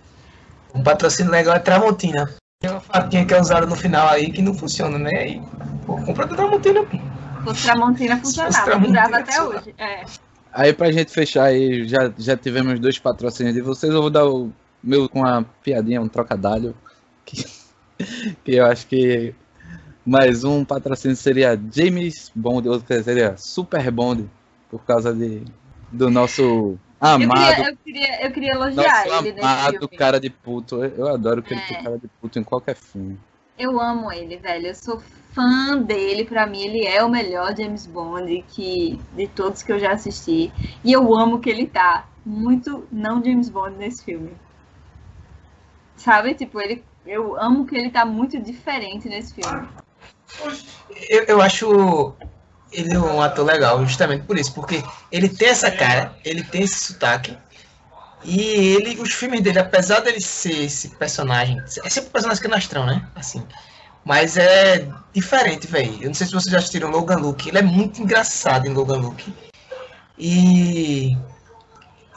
Um patrocínio legal é Tramontina. Tem uma faquinha que é usada no final aí que não funciona, né? Aí, pô, compra da Tramontina, pô. O Tramontina funcionava, Tramontina durava até funcionava. hoje. É. Aí pra gente fechar aí, já, já tivemos dois patrocínios de vocês, eu vou dar o meu com uma piadinha, um trocadilho, que, [laughs] que eu acho que mais um patrocínio seria James Bond, outro que seria Super Bond, por causa de, do nosso Eu, amado, queria, eu, queria, eu queria elogiar nosso ele nesse amado filme. cara de puto. Eu eu adoro que ele É. tem cara de puto em qualquer filme. Eu amo ele, velho. Eu sou fã dele. Pra mim, ele é o melhor James Bond que, de todos que eu já assisti. E eu amo que ele tá muito não James Bond nesse filme. Sabe? Tipo, ele, eu amo que ele tá muito diferente nesse filme. Eu, eu acho ele um ator legal, justamente por isso, porque ele tem essa cara, ele tem esse sotaque, e ele, os filmes dele, apesar dele ser esse personagem, é sempre um personagem canastrão, né? Assim. Mas é diferente, velho. Eu não sei se vocês já assistiram Logan Luke, ele é muito engraçado em Logan Luke. E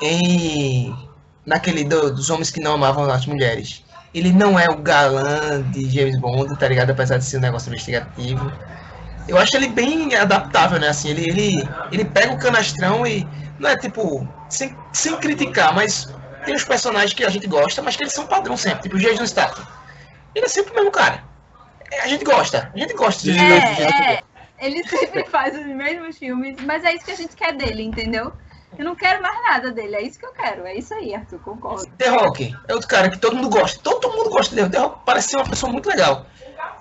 em naquele do- dos homens que não amavam as mulheres. Ele não é o galã de James Bond, tá ligado? Apesar de ser um negócio investigativo. Eu acho ele bem adaptável, né? Assim, ele, ele, ele pega o canastrão e. Não é tipo. Sem, sem criticar, mas tem os personagens que a gente gosta, mas que eles são padrão sempre. Tipo o Jason Statham. Ele é sempre o mesmo cara. É, A gente gosta. A gente gosta de. É, é. Ele sempre [laughs] faz os mesmos filmes, mas é isso que a gente quer dele, entendeu? Eu não quero mais nada dele, é isso que eu quero. É isso aí, Arthur, concordo. The Rock é outro cara que todo mundo gosta. Todo mundo gosta dele. The Rock parece ser uma pessoa muito legal.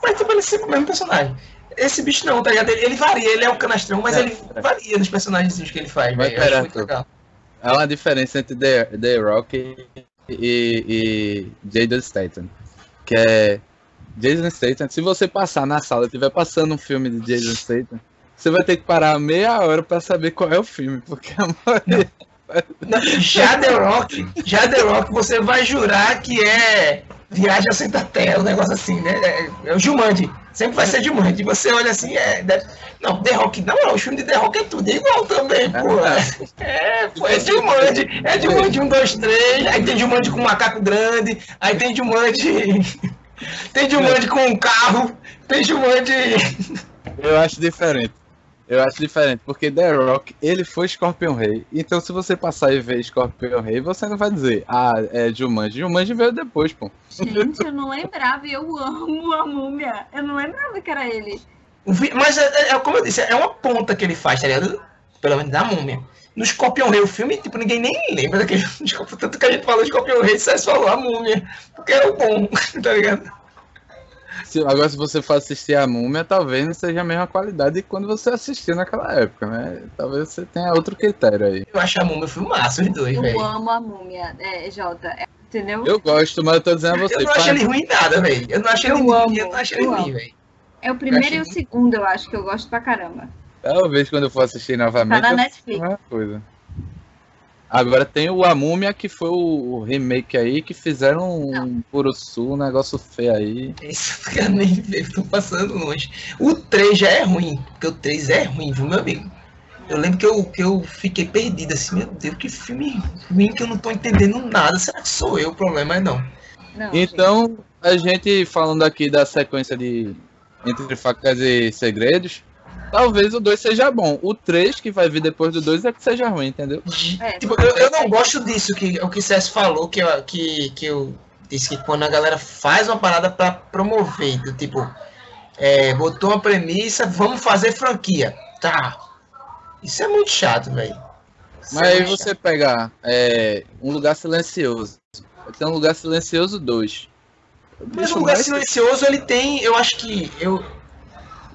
Mas tipo, ele é sempre o mesmo personagem. Esse bicho não, tá ligado? Ele, ele varia, ele é o canastrão, mas É, ele é. varia nos personagens que ele faz, Vai velho. Pegar, muito legal. Há uma diferença entre The, The Rock e, e Jason Statham. Que é Jason Statham. Se você passar na sala e estiver passando um filme de Jason Statham, você vai ter que parar meia hora pra saber qual é o filme. Porque a maioria. Não, Já The Rock, já The Rock, você vai jurar que é Viagem ao Centro da Terra, um negócio assim, né? É, é o Jumanji. Sempre vai ser Jumanji. Você olha assim, é. deve- Não, The Rock, não, não, o filme de The Rock é tudo igual também, pô. É, pô, é Jumanji. É Jumanji 1, 2, 3. Aí tem Jumanji com um macaco grande. Aí tem Jumanji. [laughs] Tem Jumanji com um carro. Tem Jumanji. Eu acho diferente. Eu acho diferente, porque The Rock, ele foi Scorpion Rei. Então, se você passar e ver Scorpion Rei, você não vai dizer, ah, é Jumanji. Jumanji veio depois, pô. Gente, eu não lembrava e eu amo a múmia. Eu não lembrava que era ele. Mas, é, é- é como eu disse, é uma ponta que ele faz, tá ligado? Pelo menos da múmia. No Scorpion Rei, o filme, tipo, ninguém nem lembra daquele. [laughs] Tanto que a gente falou Scorpion Rei, você falou a múmia. Porque é o bom, [laughs] tá ligado? Se- agora, se você for assistir a Múmia, talvez não seja a mesma qualidade de quando você assistiu naquela época, né? Talvez você tenha outro critério aí. Eu acho a múmia filme massa, os dois, Eu velho. amo a múmia, é, Jota. é, entendeu? Eu gosto, mas eu tô dizendo a Eu você, não acho faz- ele ruim em nada, velho. Eu não acho ele Eu ruim, amo, eu não acho ele eu ruim, velho. É o primeiro e o achei- segundo, eu acho que eu gosto pra caramba. talvez quando eu for assistir Tá novamente, na eu Netflix. uma coisa. Agora tem o A Múmia, que foi o remake aí, que fizeram um Puro Sul, um negócio feio aí. Isso, [laughs] eu nem eu tô passando longe. O 3 já é ruim, porque o 3 é ruim, viu, meu amigo? Eu lembro que eu, que eu fiquei perdido assim, meu Deus, que filme ruim que eu não tô entendendo nada. Será que sou eu o problema? Mas não. Não, Então, a gente falando aqui da sequência de Entre Facas e Segredos, talvez o 2 seja bom. O 3, que vai vir depois do 2, é que seja ruim, entendeu? É, Tipo, eu, eu não gosto disso, que o que o César falou, que eu, que, que eu disse que quando a galera faz uma parada pra promover, do tipo, é, botou uma premissa, vamos fazer franquia. Tá. Isso é muito chato, velho. Isso Mas é aí você pegar é, Um Lugar Silencioso. Tem Um Lugar Silencioso 2. Mas o lugar silencioso, ele tem, eu acho que eu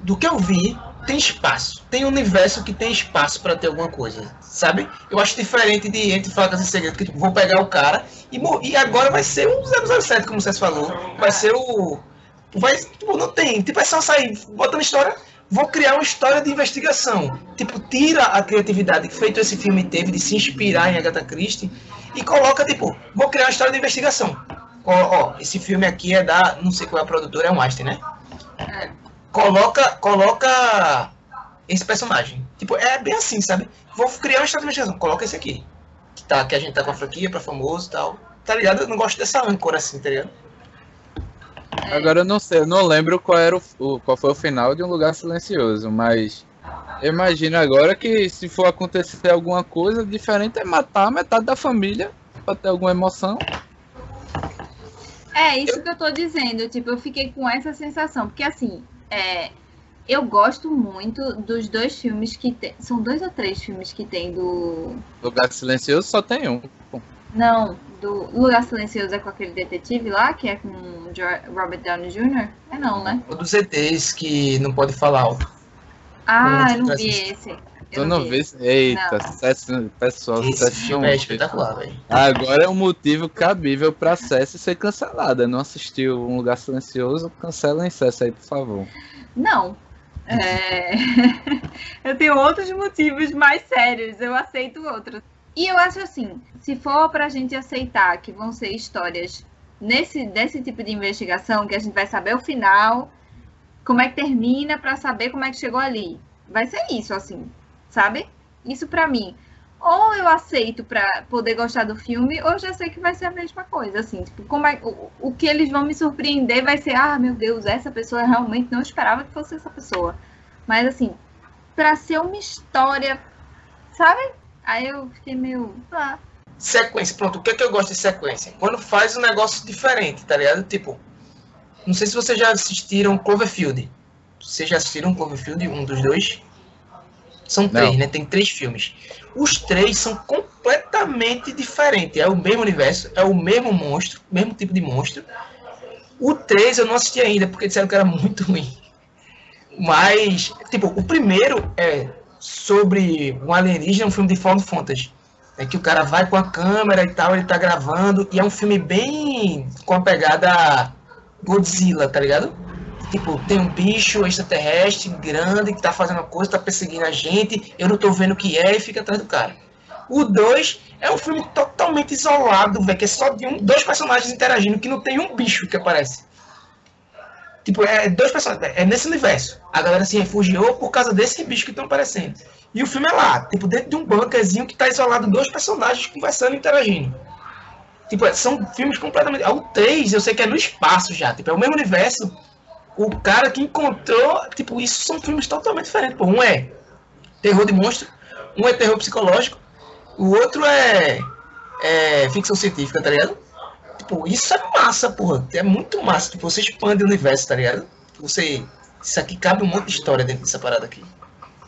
do que eu vi, tem espaço. Tem universo que tem espaço pra ter alguma coisa, sabe? Eu acho diferente de Entre Facas e Segredos, que tipo, vou pegar o cara e, e agora vai ser um 007, como vocês falou. Vai ser o vai, tipo, não tem, tipo é só sair botando história, vou criar uma história de investigação. Tipo, tira a criatividade que feito esse filme teve de se inspirar em Agatha Christie e coloca tipo, vou criar uma história de investigação. Ó, ó, esse filme aqui é da. Não sei qual é a produtora, é um Einstein, né? Coloca. Coloca esse personagem. Tipo, é bem assim, sabe? Vou criar uma história de investigação. Coloca esse aqui. que, tá, que a gente tá com a franquia pra famoso e tal. Tá ligado? Eu não gosto dessa âncora assim, tá ligado? Agora eu não sei, eu não lembro qual era o, o- qual foi o final de um lugar silencioso, mas eu imagino agora que se for acontecer alguma coisa diferente é matar metade da família pra ter alguma emoção. É, isso que eu tô dizendo. Tipo, eu fiquei com essa sensação. Porque, assim, é, eu gosto muito dos dois filmes que tem. São dois ou três filmes que tem do. Lugar silencioso só tem um. Não, do Lugar Silencioso é com aquele detetive lá, que é com Robert Downey Jr.? É não, né? O dos ETs que não pode falar alto. Ah, eu não vi esse. Eu não vê? Eita, César- pessoal, Esse é espetacular, velho. Agora é um motivo cabível pra César ser cancelada. Não assistiu Um Lugar Silencioso? Cancela em César aí, por favor. Não. É, [laughs] eu tenho outros motivos mais sérios, eu aceito outros. E eu acho assim, se for pra gente aceitar que vão ser histórias nesse desse tipo de investigação, que a gente vai saber o final, como é que termina pra saber como é que chegou ali. Vai ser isso, assim, sabe? Isso pra mim. Ou eu aceito pra poder gostar do filme, ou já sei que vai ser a mesma coisa, assim, tipo, como é, o, o que eles vão me surpreender vai ser, ah, meu Deus, essa pessoa realmente não esperava que fosse essa pessoa. Mas assim, pra ser uma história, sabe? Aí eu fiquei meio, ah, Sequência, pronto. O que é que eu gosto de sequência? Quando faz um negócio diferente, tá ligado? Tipo, não sei se vocês já assistiram Cloverfield. Vocês já assistiram Cloverfield, um dos dois? São três, Não. né? Tem três filmes. Os três são completamente diferentes. É o mesmo universo, é o mesmo monstro, mesmo tipo de monstro. O 3 eu não assisti ainda, porque disseram que era muito [laughs] ruim. Mas, tipo, o primeiro é sobre um alienígena, um filme de Found Fantasy. É que o cara vai com a câmera e tal, ele tá gravando, e é um filme bem com a pegada Godzilla, tá ligado? Tipo, tem um bicho extraterrestre grande que tá fazendo uma coisa, tá perseguindo a gente, eu não tô vendo o que é e fica atrás do cara. O 2 é um filme totalmente isolado, velho, que é só de um, dois personagens interagindo, que não tem um bicho que aparece. Tipo, é dois personagens, é nesse universo. A galera se refugiou por causa desse bicho que estão aparecendo. E o filme é lá, tipo, dentro de um bunkerzinho que tá isolado dois personagens conversando e interagindo. Tipo, é- são filmes completamente. O 3, eu sei que é no espaço já, tipo, é o mesmo universo. O cara que encontrou, tipo, isso são filmes totalmente diferentes. Pô, um é terror de monstro, um é terror psicológico, o outro é, é ficção científica, tá ligado? Tipo, isso é massa, porra. É muito massa. Tipo, você expande o universo, tá ligado? Você. Isso aqui cabe um monte de história dentro dessa parada aqui.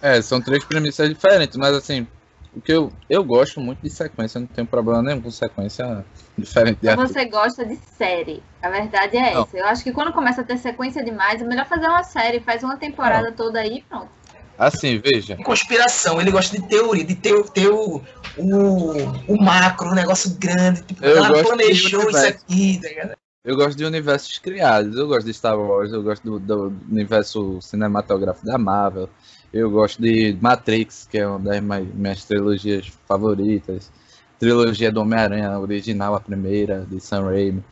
É, são três premissas diferentes, mas assim, o que eu, eu gosto muito de sequência, não tenho problema nenhum com sequência diferente de Arthur. você gosta de série. A verdade é Não. essa. Eu acho que quando começa a ter sequência demais, é melhor fazer uma série, faz uma temporada toda aí e pronto. Assim, veja, Conspiração, ele gosta de teoria, de ter, ter o, o, o macro, um negócio grande. Tipo, Eu ela planejou isso aqui, tá ligado? eu gosto de universos criados, eu gosto de Star Wars, eu gosto do, do universo cinematográfico da Marvel, eu gosto de Matrix, que é uma das minhas trilogias favoritas, trilogia do Homem-Aranha original, a primeira, de Sam Raimi.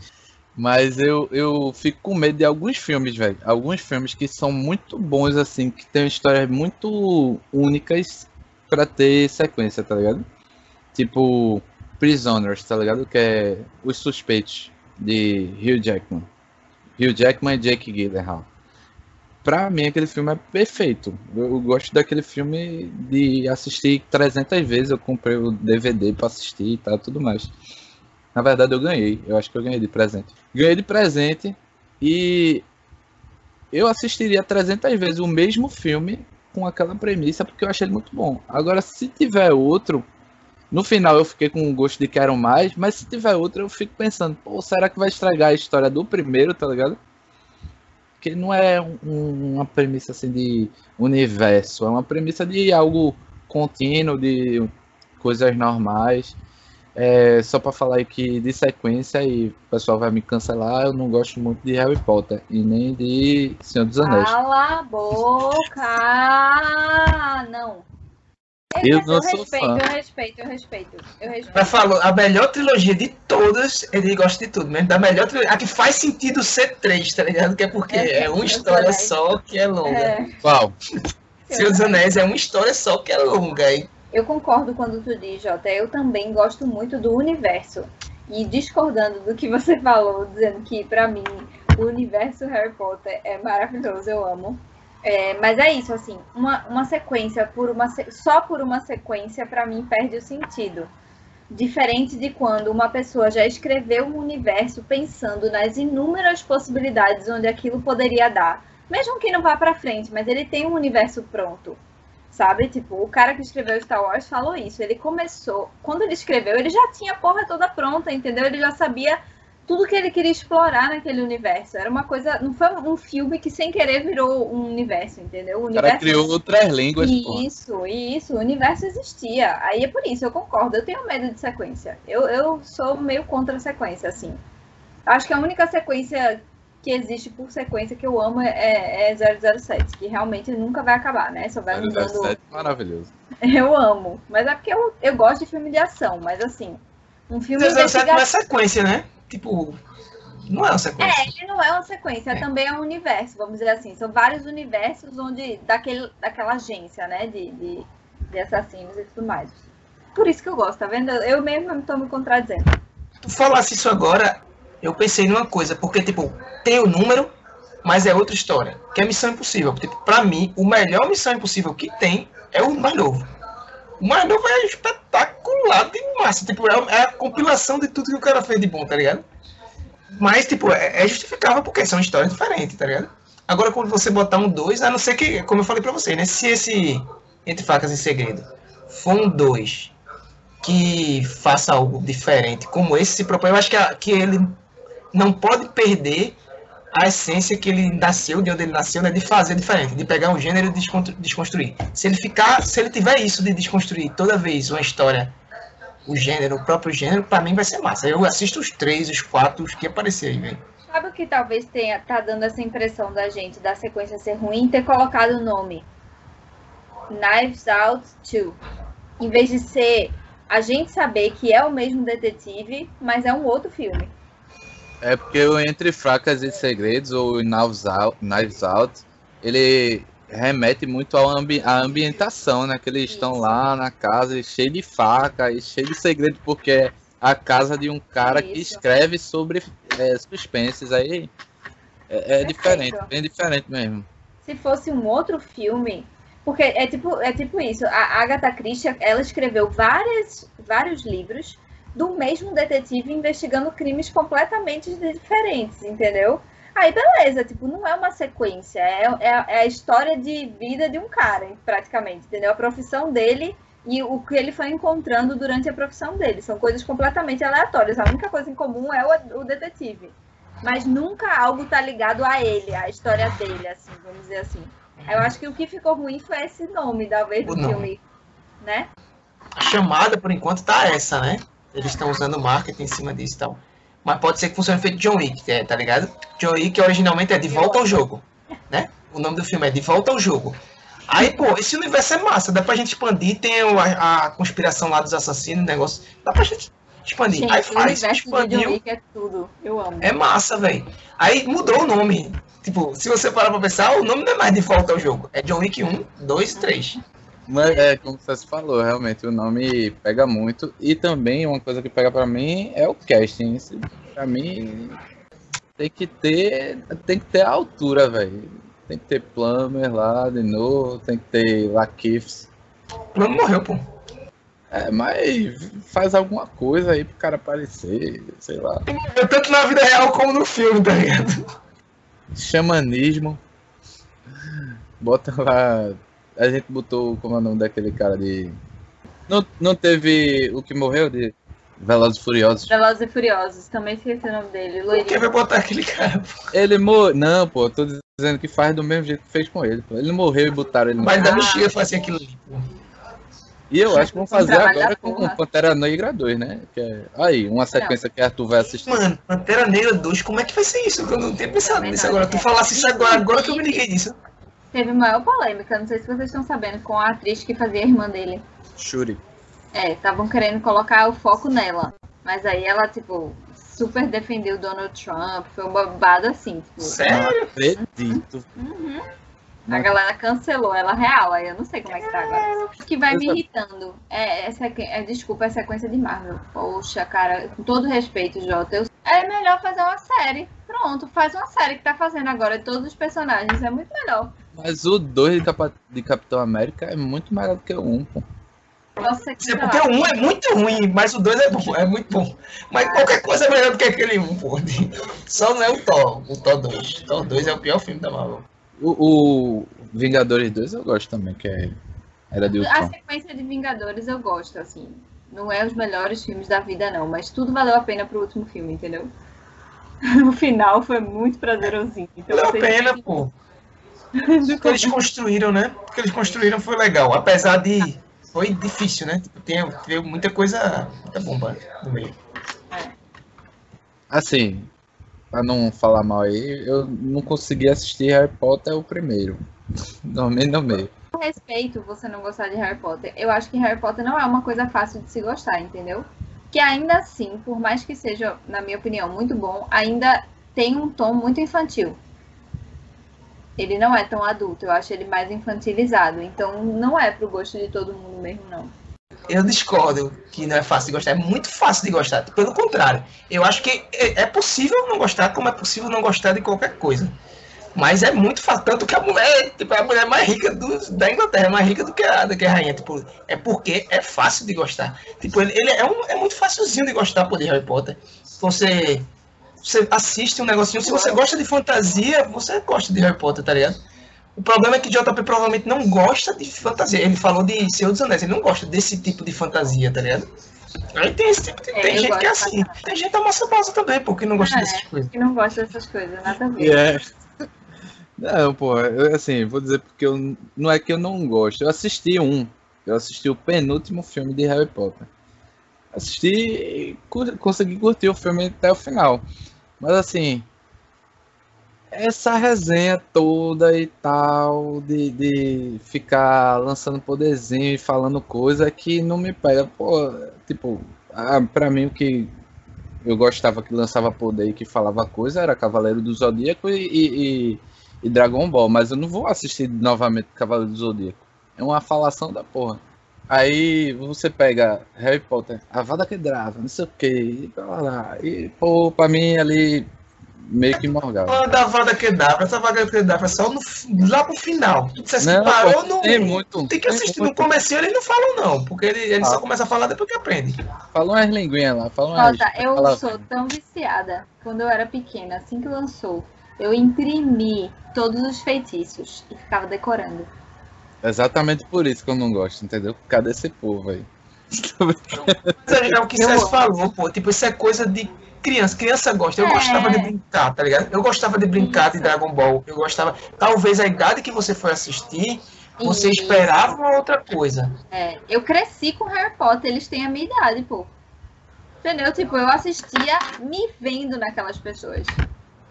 Mas eu, eu fico com medo de alguns filmes, velho. Alguns filmes que são muito bons, assim, que tem histórias muito únicas pra ter sequência, tá ligado? Tipo, Prisoners, tá ligado? Que é Os Suspeitos, de Hugh Jackman. Hugh Jackman e Jake Gyllenhaal. Pra mim, aquele filme é perfeito. Eu, gosto daquele filme de assistir 300 vezes. Eu comprei o DVD pra assistir e tal, tudo mais. Na verdade, eu ganhei. Eu acho que eu ganhei de presente. Ganhei de presente e eu assistiria 300 vezes o mesmo filme com aquela premissa porque eu achei ele muito bom. Agora, se tiver outro, no final eu fiquei com o gosto de quero mais, mas se tiver outro eu fico pensando, pô, será que vai estragar a história do primeiro, tá ligado? Porque não é um- um- uma premissa assim de universo, é uma premissa de algo contínuo, de coisas normais. É, só pra falar aqui de sequência e o pessoal vai me cancelar, eu não gosto muito de Harry Potter e nem de Senhor dos Anéis. Cala a boca! Não. Eu não sou respeito, fã. eu respeito, eu respeito, eu respeito. Falou, a melhor trilogia de todas, ele gosta de tudo, mesmo da melhor trilogia. A que faz sentido ser três, tá ligado? Que é porque É, é, uma Senhor dos história só que é longa. É, Qual? Senhor dos Anéis é uma história só que é longa. E eu concordo quando tu diz, Jota, eu também gosto muito do universo. E discordando do que você falou, dizendo que para mim o universo Harry Potter é maravilhoso, eu amo. É, mas é isso, assim, uma, uma sequência por uma só por uma sequência para mim perde o sentido. Diferente de quando uma pessoa já escreveu um universo pensando nas inúmeras possibilidades onde aquilo poderia dar, mesmo que não vá para frente, mas ele tem um universo pronto. Sabe? Tipo, o cara que escreveu Star Wars falou isso. Ele começou, quando ele escreveu, ele já tinha a porra toda pronta, entendeu? Ele já sabia tudo que ele queria explorar naquele universo. Era uma coisa. Não foi um filme que sem querer virou um universo, entendeu? O, universo... cara criou outras línguas. Isso, porra. isso. O universo existia. Aí é por isso, eu concordo. Eu tenho medo de sequência. Eu, eu sou meio contra a sequência, assim. Acho que a única sequência que existe por sequência que eu amo é, é 007, que realmente nunca vai acabar, né? Só vai 007 mudando. maravilhoso. [laughs] Eu amo. Mas é porque eu, eu gosto de filme de ação, mas assim. Um filme 007 investiga... não é sequência, né? Tipo, não é uma sequência. É, ele não é uma sequência, é. também é um universo, vamos dizer assim. São vários universos onde daquele, daquela agência, né, de, de, de assassinos e tudo mais. Por isso que eu gosto, tá vendo? Eu mesmo estou me contradizendo. Tu falasse isso agora, eu pensei numa coisa, porque, tipo, tem o número, mas é outra história, que é Missão Impossível. Tipo, pra mim, o melhor Missão Impossível que tem é o mais novo. O mais novo é espetacular de massa. Tipo, é, é a compilação de tudo que o cara fez de bom, tá ligado? Mas, tipo, é, é justificável porque são histórias diferentes, tá ligado? Agora, quando você botar um 2, a não ser que, como eu falei pra você, né? Se esse Entre Facas e Segredo for um 2 que faça algo diferente, como esse se propõe, eu acho que, a, que ele não pode perder a essência que ele nasceu, de onde ele nasceu, né, de fazer diferente, de pegar um gênero e desconstruir. Se ele ficar, se ele tiver isso de desconstruir toda vez uma história, o gênero, o próprio gênero, para mim vai ser massa. Eu assisto os três, os quatro, os que aparecer aí, velho. Sabe o que talvez tenha tá dando essa impressão da gente da sequência ser ruim, ter colocado o nome Knives Out 2. Em vez de ser a gente saber que é o mesmo detetive, mas é um outro filme. É porque o Entre Fracas e Segredos, ou Knives Out, Knives Out ele remete muito à ambi ambientação, né? Que eles estão lá na casa cheio de faca e cheio de segredo, porque é a casa de um cara Isso. que escreve sobre é, suspenses. Aí é, é diferente, bem diferente mesmo. Se fosse um outro filme, porque é tipo, é tipo isso, a Agatha Christie, ela escreveu várias, vários livros do mesmo detetive investigando crimes completamente diferentes, entendeu? Aí beleza, tipo, não é uma sequência, é, é, é, a história de vida de um cara, praticamente, entendeu? A profissão dele e o que ele foi encontrando durante a profissão dele. São coisas completamente aleatórias. A única coisa em comum é o, o detetive. Mas nunca algo tá ligado a ele, a história dele, assim, vamos dizer assim. Eu acho que o que ficou ruim foi esse nome, talvez, do filme, né? A chamada, por enquanto, tá essa, né? Eles estão usando marketing em cima disso e tal. Mas pode ser que funcione feito John Wick, é, tá ligado? John Wick originalmente é De Volta ao Jogo, né? O nome do filme é De Volta ao Jogo. Aí, pô, esse universo é massa, dá pra gente expandir, tem a, a conspiração lá dos assassinos, negócio. Dá pra gente expandir. Gente, aí faz, expandiu. É tudo. Eu amo. É massa, velho. Aí mudou o nome. Tipo, se você parar pra pensar, o nome não é mais de volta ao jogo. É John Wick 1, 2 e 3. Mas é, como você falou, realmente o nome pega muito. E também uma coisa que pega para mim é o casting. Pra mim tem que ter. Tem que ter a altura, velho. Tem que ter Plummer lá de novo, tem que ter Lakifs. Plummer morreu, pô. É, mas faz alguma coisa aí pro cara aparecer, sei lá. Tanto na vida real como no filme, tá ligado? Xamanismo. Bota lá a gente botou como é o nome daquele cara de. Não, não teve o que morreu de Velozes e Furiosos? Velozes e Furiosos, também esqueci o nome dele. Por que vai botar aquele cara? Ele morreu. Não, pô, tô dizendo que faz do mesmo jeito que fez com ele. Pô. Ele morreu e botaram ele Mas ainda não fazer aquilo ali, pô. E eu acho que vão fazer agora com Pantera Negra 2, né? Que é... Aí, uma sequência não. que Arthur vai assistir. Mano, Pantera Negra 2, como é que vai ser isso? Eu não tenho pensado nisso agora. Tu falasse isso agora, agora que eu me liguei nisso. Teve maior polêmica, não sei se vocês estão sabendo, com a atriz que fazia a irmã dele. Shuri. É, estavam querendo colocar o foco nela. Mas aí ela, tipo, super defendeu Donald Trump. Foi um babado assim. Tipo, Sério? Acredito. Uhum. A galera cancelou ela real, aí eu não sei como é que tá agora. O que vai me irritando é, essa, é desculpa, é sequência de Marvel. Poxa, cara, com todo respeito, Jota, eu, é melhor fazer uma série. Pronto, faz uma série que tá fazendo agora de todos os personagens, é muito melhor. Mas o 2 de, de Capitão América é muito melhor do que o 1, um, pô. Você É porque o 1 é muito ruim, mas o 2 é bom, é muito bom. Mas qualquer coisa é melhor do que aquele 1, pô. Só não é o Thor, o Thor 2. O Thor 2 é o pior filme da Marvel. O, o Vingadores 2 eu gosto também, que é Era de A sequência de Vingadores eu gosto, assim. Não é os melhores filmes da vida, não, mas tudo valeu a pena pro último filme, entendeu? [laughs] O final foi muito prazerosinho. Então, Valeu a pena, que- pô. O que [laughs] eles construíram, né? O que eles construíram foi legal. Apesar de. Foi difícil, né? Tipo, tem, teve muita coisa. Muita bomba no meio. Assim, pra não falar mal aí, eu não consegui assistir Harry Potter o primeiro. [laughs] Dormi no meio. Com respeito você não gostar de Harry Potter, eu acho que Harry Potter não é uma coisa fácil de se gostar, entendeu? Que ainda assim, por mais que seja, na minha opinião, muito bom, ainda tem um tom muito infantil. Ele não é tão adulto, eu acho ele mais infantilizado. Então não é pro gosto de todo mundo mesmo, não. Eu discordo que não é fácil de gostar. É muito fácil de gostar. Pelo contrário, eu acho que é é possível não gostar, como é possível não gostar de qualquer coisa. Mas é muito fácil. Tanto que a mulher tipo, é a mulher mais rica do- da Inglaterra, mais rica do que a, do que a rainha. Tipo, é porque é fácil de gostar. Tipo, ele, ele é, um, é muito facilzinho de gostar por Harry Potter. Você, você assiste um negocinho. Se você gosta de fantasia, você gosta de Harry Potter, tá ligado? O problema é que JP provavelmente não gosta de fantasia. Ele falou de Senhor dos Anéis, ele não gosta desse tipo de fantasia, tá ligado? Aí tem esse tipo de, É, tem gente que é assim. Tem gente da massa base também, pô, que não gosta É. dessas coisas. Que não gosta dessas coisas, nada a ver. É. Não, pô, eu, assim, vou dizer porque eu, não é que eu não gosto. Eu assisti um. Eu assisti o penúltimo filme de Harry Potter. Assisti e cu- consegui curtir o filme até o final. Mas assim, essa resenha toda e tal, de, de ficar lançando poderzinho e falando coisa que não me pega. Pô, tipo, pra mim o que eu gostava que lançava poder e que falava coisa era Cavaleiro do Zodíaco e, e- e- e Dragon Ball, mas eu não vou assistir novamente Cavaleiro do Zodíaco. É uma falação da porra. Aí você pega Harry Potter, Avada Kedavra, não sei o que, e, blá, blá, blá, e pô, pra mim ali meio que morgava. Falando da Vada Kedavra, essa Vada Kedavra é só no, lá pro final. Tu dissesse Não, que parou pô, no. tem muito, Tem que tem assistir no muito. comecinho, eles não falam não, porque ele, ele só Ah. começa a falar depois que aprende. Fala umas linguinhas lá, fala umas. Nota, eu fala- sou tão viciada. Quando eu era pequena, assim que lançou, eu imprimi todos os feitiços e ficava decorando. Exatamente por isso que eu não gosto, entendeu? Cadê esse povo aí? Mas é, é o que amo. falou, pô. Tipo, isso é coisa de criança. Criança gosta. Eu É. gostava de brincar, tá ligado? Eu gostava de brincar de. Dragon Ball. Eu gostava. Talvez a idade que você foi assistir, você Isso. esperava uma outra coisa. É, eu cresci com Harry Potter, eles têm a minha idade, pô. Entendeu? Tipo, eu assistia me vendo naquelas pessoas.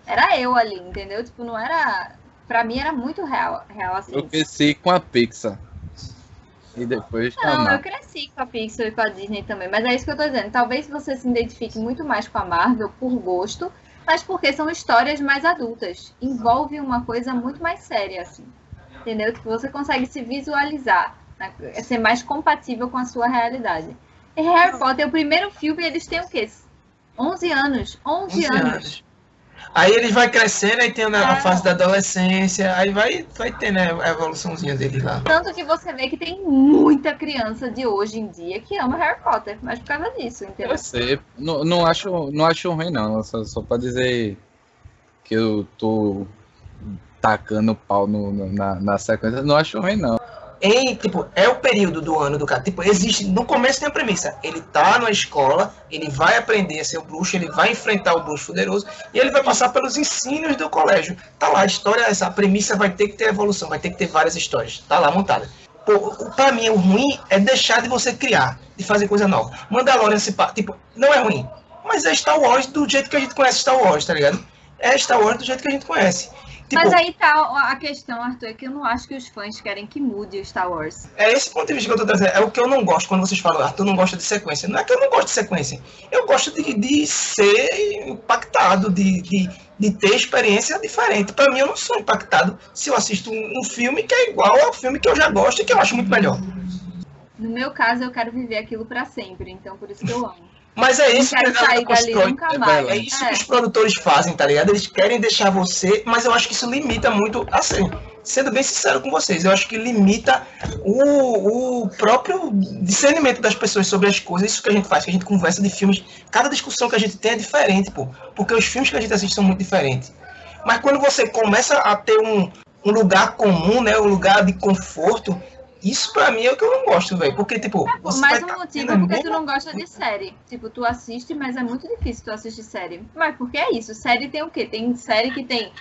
Era eu ali, entendeu? Tipo, não era. Pra mim era muito real, real assim. Eu cresci com a Pixar. E depois com a Não, eu cresci com a Pixar e com a Disney também, mas é isso que eu tô dizendo. Talvez você se identifique muito mais com a Marvel por gosto, mas porque são histórias mais adultas. Envolve uma coisa muito mais séria, assim. Entendeu? Que você consegue se visualizar, né? É ser mais compatível com a sua realidade. E Harry Potter, o primeiro filme, eles têm o quê? 11 anos. 11, 11 anos. anos. Aí ele vai crescendo, aí tem a, É. fase da adolescência, aí vai, vai tendo a evoluçãozinha dele lá. Tanto que você vê que tem muita criança de hoje em dia que ama Harry Potter, mas por causa disso, entendeu? Eu sei. Não, não, acho, não acho ruim, não. Só, só pra dizer que eu tô tacando pau no- na, na sequência. Não acho ruim, não. Em, tipo, é o período do ano do cara. Tipo, existe, no começo tem a premissa. Ele tá na escola, ele vai aprender a ser o bruxo, ele vai enfrentar o bruxo poderoso e ele vai passar pelos ensinos do colégio. Tá lá, a história, essa premissa vai ter que ter evolução, vai ter que ter várias histórias. Tá lá montada. Pra mim, o ruim é deixar de você criar, de fazer coisa nova. Mandalorian se tipo, não é ruim, mas é Star Wars do jeito que a gente conhece Star Wars, tá ligado? É Star Wars do jeito que a gente conhece. Tipo, Mas aí tá a questão, Arthur, é que eu não acho que os fãs querem que mude o Star Wars. É esse ponto de vista que eu tô trazendo. É o que eu não gosto quando vocês falam, Arthur não gosta de sequência. Não é que eu não gosto de sequência. Eu gosto de, de ser impactado, de, de, de ter experiência diferente. Pra mim, eu não sou impactado se eu assisto um, um filme que é igual ao filme que eu já gosto e que eu acho muito melhor. No meu caso, eu quero viver aquilo pra sempre, então por isso que eu amo. Mas é isso que a galera constrói. é. É isso É. que os produtores fazem, tá ligado? Eles querem deixar você, mas eu acho que isso limita muito, assim, sendo bem sincero com vocês, eu acho que limita o, o próprio discernimento das pessoas sobre as coisas, isso que a gente faz, que a gente conversa de filmes, cada discussão que a gente tem é diferente, pô, porque os filmes que a gente assiste são muito diferentes. Mas quando você começa a ter um, um lugar comum, né, um lugar de conforto, isso pra mim é o que eu não gosto, velho, porque, tipo... você Mais um tá motivo é porque tu mesma não gosta de série. Tipo, tu assiste, mas é muito difícil tu assistir série. Mas porque é isso, série tem o quê? Tem série que tem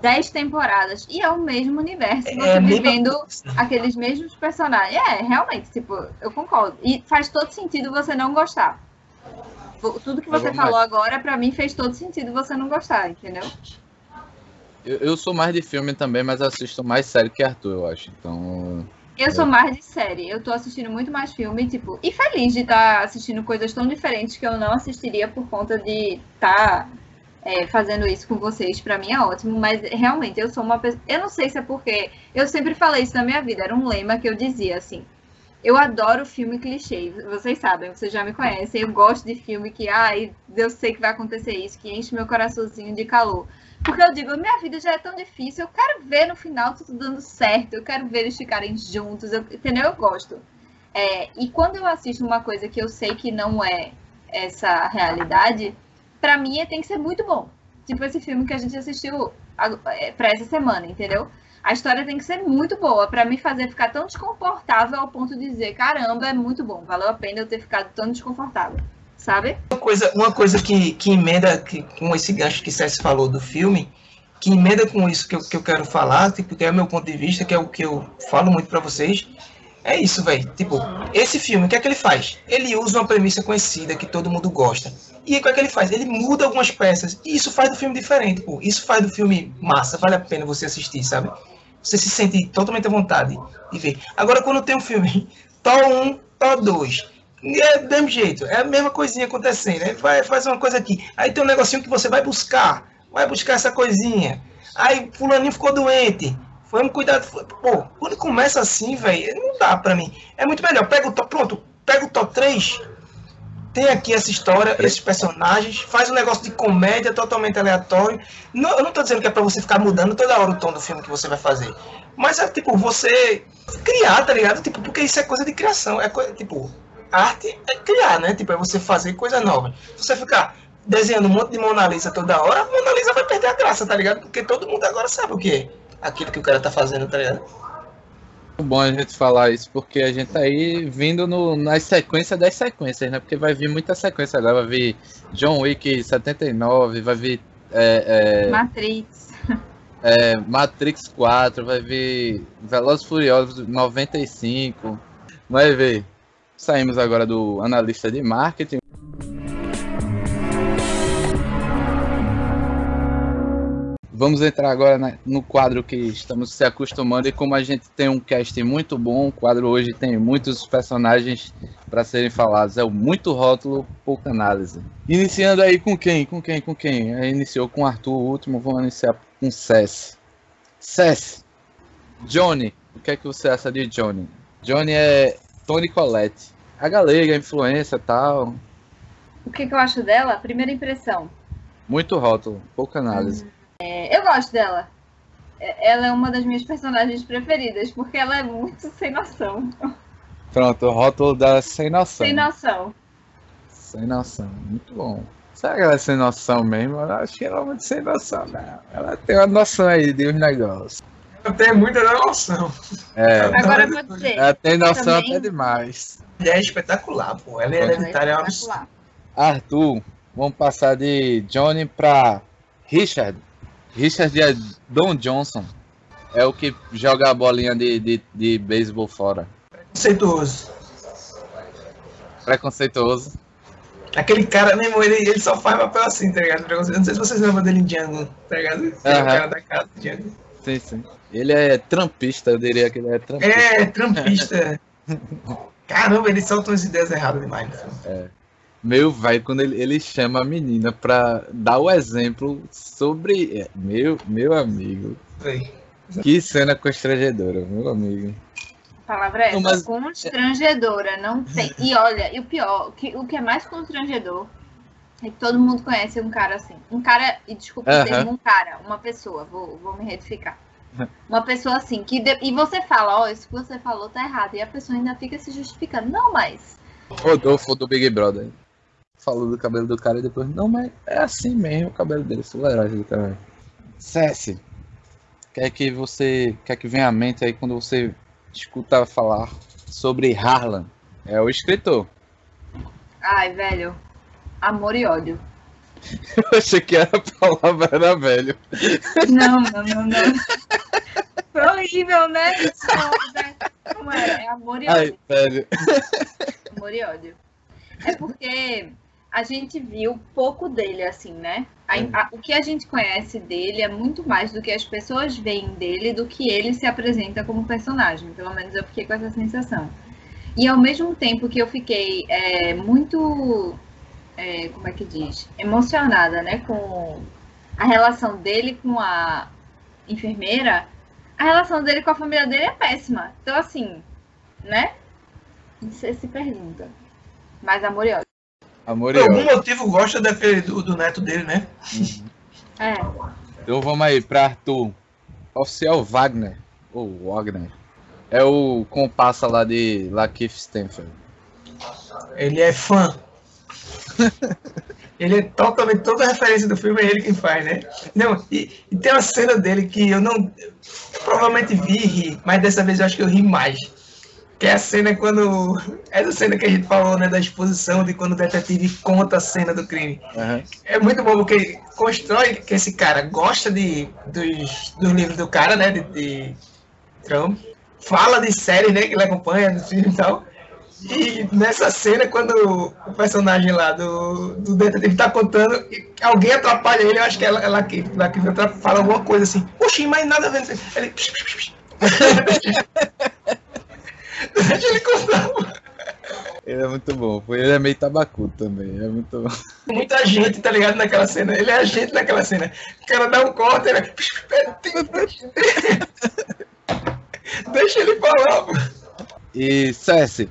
10 temporadas e é o mesmo universo. Você É mesma vivendo coisa. aqueles mesmos personagens. É, realmente, tipo, eu concordo. E faz todo sentido você não gostar. Tudo que Mas você falou agora, pra mim, fez todo sentido você não gostar, entendeu? Eu, eu sou mais de filme também, mas assisto mais série que Arthur, eu acho. Então. Eu sou mais de série. Eu tô assistindo muito mais filme, tipo, e feliz de estar assistindo coisas tão diferentes que eu não assistiria por conta de estar fazendo isso com vocês. Pra mim é ótimo, mas realmente eu sou uma pessoa. Eu não sei se é porque. Eu sempre falei isso na minha vida, era um lema que eu dizia assim. Eu adoro filme clichê, vocês sabem, vocês já me conhecem. Eu gosto de filme que, ai, eu sei que vai acontecer isso, que enche meu coraçãozinho de calor. Porque eu digo, minha vida já é tão difícil, eu quero ver no final tudo dando certo, eu quero ver eles ficarem juntos, eu- entendeu? Eu gosto. É, e quando eu assisto uma coisa que eu sei que não é essa realidade, pra mim tem que ser muito bom. Tipo esse filme que a gente assistiu é, pra essa semana, entendeu? A história tem que ser muito boa pra me fazer ficar tão desconfortável ao ponto de dizer, caramba, é muito bom, valeu a pena eu ter ficado tão desconfortável, sabe? Uma coisa, uma coisa que, que emenda que, com esse gancho que César falou do filme, que emenda com isso que eu, que eu quero falar, tipo, que é o meu ponto de vista, que é o que eu falo muito pra vocês, é isso, velho. Tipo, esse filme, o que é que ele faz? Ele usa uma premissa conhecida que todo mundo gosta. E o que é que ele faz? Ele muda algumas peças. E isso faz do filme diferente, pô. Isso faz do filme massa, vale a pena você assistir, sabe? Você se sente totalmente à vontade de ver. Agora, quando tem um filme, Tó 1, Tó 2, é do mesmo jeito, é a mesma coisinha acontecendo. Aí vai, faz uma coisa aqui. Aí tem um negocinho que você vai buscar. Vai buscar essa coisinha. Aí fulaninho ficou doente. Vamos cuidar. Pô, quando começa assim, velho, não dá pra mim. É muito melhor. Pega o top. Pronto, pega o top 3. Tem aqui essa história, esses personagens, faz um negócio de comédia totalmente aleatório. Não, eu não tô dizendo que é pra você ficar mudando toda hora o tom do filme que você vai fazer. Mas é tipo, você criar, tá ligado? Tipo, porque isso é coisa de criação. É coisa, tipo, arte é criar, né? Tipo, é você fazer coisa nova. Se você ficar desenhando um monte de Mona Lisa toda hora, a Mona Lisa vai perder a graça, tá ligado? Porque todo mundo agora sabe o que é aquilo que o cara tá fazendo, tá ligado? É bom a gente falar isso, porque a gente tá aí vindo no, nas sequências das sequências, né? Porque vai vir muita sequência agora, vai vir John Wick 79, vai vir é, é, Matrix. é, Matrix 4, vai vir Velozes e Furiosos 95, vai ver. Saímos agora do analista de marketing. Vamos entrar agora no quadro que estamos se acostumando e como a gente tem um cast muito bom, o quadro hoje tem muitos personagens para serem falados. É o muito rótulo, pouca análise. Iniciando aí com quem? Com quem? Com quem? Aí iniciou com Arthur, o último, vamos iniciar com Cess. Cess, Johnny, o que é que você acha de Johnny? Johnny é Tony Collette. A galega, influência e tal. O que, que eu acho dela? Primeira impressão. Muito rótulo, pouca análise. É, eu gosto dela. É- Ela é uma das minhas personagens preferidas, porque ela é muito sem noção. Pronto, o rótulo da sem noção. Sem noção. Sem noção, muito bom. Será que ela é sem noção mesmo? Eu acho que ela é muito sem noção, não. Ela tem uma noção aí de uns negócios. Eu tenho muita noção. É, Agora eu vou dizer. ela tem noção Também- até demais. Ele é espetacular, pô. Ela é hereditária, é um absurdo. espetacular. Arthur, vamos passar de Johnny pra Richard. Richard é Don Johnson. É o que joga a bolinha de, de, de beisebol fora. Conceituoso. Preconceituoso. Aquele cara mesmo, ele, ele só faz papel assim, tá ligado? Não sei se vocês lembram dele em Django, tá ligado? Ele é o cara da casa de Django. Sim, sim. Ele é trampista, eu diria que ele é trampista. É, trampista. [laughs] Caramba, ele solta umas ideias erradas demais no filme. Meu velho, quando ele, ele chama a menina pra dar o exemplo sobre. é, Meu, meu amigo. Foi. Que cena constrangedora, meu amigo. A palavra é essa, Não, mas- constrangedora, não tem. E olha, e o pior, o que, o que é mais constrangedor é que todo mundo conhece um cara assim. Um cara, e desculpa o Aham. termo, um cara, uma pessoa, vou, vou me retificar. [laughs] Uma pessoa assim, que de- e você fala, ó, isso que você falou tá errado. E a pessoa ainda fica se justificando. Não, mas. Rodolfo do Big Brother. Falou do cabelo do cara e depois. Não, mas é assim mesmo o cabelo dele, fuleiragem do cara. Cessi, quer que você. Quer que venha à mente aí quando você escuta falar sobre Harlan? É o escritor. Ai, velho. Amor e ódio. [laughs] Eu achei que era a palavra era velho. Não, não, não, não. Foi horrível, né? Não, Como é? É amor e ódio. Ai, velho. Amor e ódio. É porque a gente viu pouco dele, assim, né? A- a- o que a gente conhece dele é muito mais do que as pessoas veem dele do que ele se apresenta como personagem. Pelo menos eu fiquei com essa sensação. E ao mesmo tempo que eu fiquei é, muito, é, como é que diz? Emocionada, né? Com a relação dele com a enfermeira, a relação dele com a família dele é péssima. Então, assim, né? Você se pergunta. Mas amor e ódio. Amor Por e algum motivo gosta da filha do, do neto dele, né? É. Então vamos aí pra Arthur. Oficial Wagner. Ou Wagner. É o compassa lá de Lakeith Stanfield. Ele é fã. [laughs] ele é totalmente, toda a referência do filme é ele quem faz, né? Não, e, e tem uma cena dele que eu não. Eu provavelmente vi e ri, mas dessa vez eu acho que eu ri mais. Que é a cena quando. Essa cena que a gente falou, né? Da exposição de quando o detetive conta a cena do crime. Aham. É muito bom porque constrói que esse cara gosta de, dos, dos livros do cara, né? De, de Trump. Fala de séries, né? Que ele acompanha, do filme e tal. E nessa cena, quando o personagem lá do, do detetive tá contando, e alguém atrapalha ele, eu acho que ela, ela que, ela que fala alguma coisa assim. Oxi, mas nada a ver. Ele. psh, psh, psh. Deixa ele contar. Ele é muito bom. Ele é meio tabacudo também. É muito bom. Muita gente, tá ligado, naquela cena. Ele é a gente naquela cena. O cara dá um corte, ele... Deixa ele falar, pô. E Cessi.